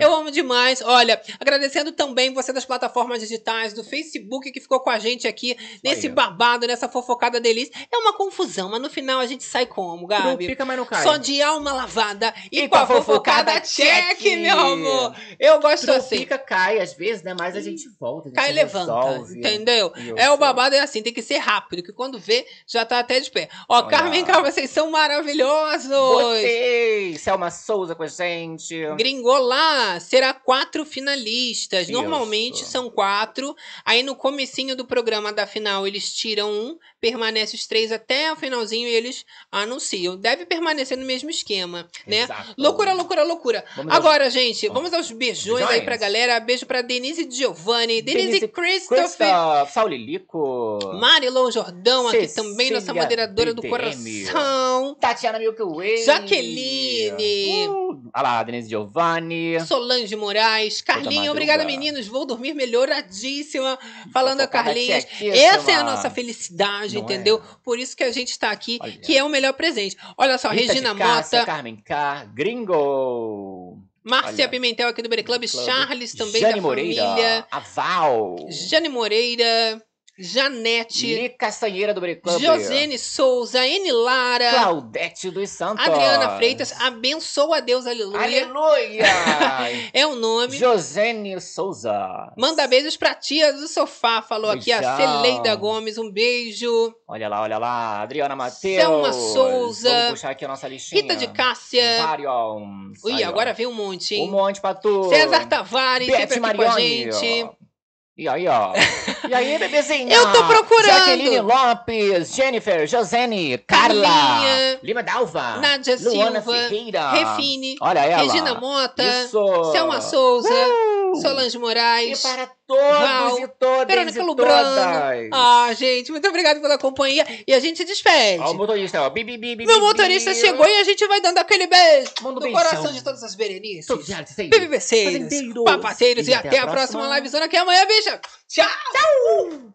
Eu amo demais. Olha, agradecendo também você das plataformas digitais, do Facebook que ficou com a gente aqui nesse babado, nessa fofocada delícia. É uma confusão, mas no final a gente sai como, Gabi? Fica, mas não cai. Só de alma lavada e, E com a fofocada check, check. meu amor. Eu gosto assim. Fica, cai, às vezes, né? Mas a gente volta. A gente Cai levanta, resolve. entendeu? Isso. É o babado, é assim, tem que ser rápido, que quando vê, já tá até de pé. Ó, Olha. Carmen Cal, vocês são maravilhosos! Vocês! Selma Souza com a gente. Gringolá, será quatro finalistas. Isso. Normalmente são quatro. Aí no comecinho do programa da final eles tiram um, permanece os três até o finalzinho e eles anunciam. Deve permanecer no mesmo esquema, né? Exato. Loucura, loucura, loucura. Vamos aos- Agora, gente, Ó. vamos aos beijões aí Beijões. pra galera. Beijo pra Denise Giovanni, Denise, Denise Christopher. Christoph, Saulilico. Marilou Jordão, aqui Cecília também, nossa moderadora do coração. Tatiana Milky Way. Jaqueline. Uh, olha lá, Denise Giovanni. Solange Moraes, madruga. obrigada meninos, vou dormir melhoradíssima. Falando a Carlinhos, essa é a nossa felicidade, Não entendeu? é? Por isso que a gente tá aqui, Olha. que é o melhor presente. Olha só, Rita Regina Cássia, Mota, Carmen K. Gringo. Márcia olha. Pimentel aqui do Bere Club, Club. Charles também Jane da Moreira. família, A Val. Jane Moreira, Janete, Li Castanheira do Club. Josene Souza, Eni Lara, Claudete dos Santos. Adriana Freitas, abençoa a Deus, aleluia. Aleluia! É o nome. Josene Souza. Manda beijos pra tia do sofá, falou aqui a Beijão. Celeida Gomes, um beijo. Olha lá, olha lá. Adriana Matheus. Selma Souza. Vamos puxar aqui a nossa listinha. Rita de Cássia. Vários. Ui, agora veio um monte, Um hein? monte pra tu. César Tavares, Beth sempre aqui com a gente. E aí, ó. E aí, bebezinha? Eu tô procurando. Jaqueline Lopes, Jennifer, Josene, Carla, Carlinha. Lima Dalva, Nádia Luana Silva, Ferreira. Refine, Olha ela. Regina Mota, Isso. Selma Souza, Uh! Solange E Moraes. para todos Val, e todas Verônica e Lubrano. Ah, gente, muito obrigada pela companhia. E a gente se despede. Ó, o motorista, ó. Bi, bi, bi, bi, Meu motorista chegou e a gente vai dando aquele beijo Manda no beijão. coração de todas as berenices. Todos os. BBBceiros, papaceiros e, E até a próxima livezona que é amanhã, bicha. Tchau!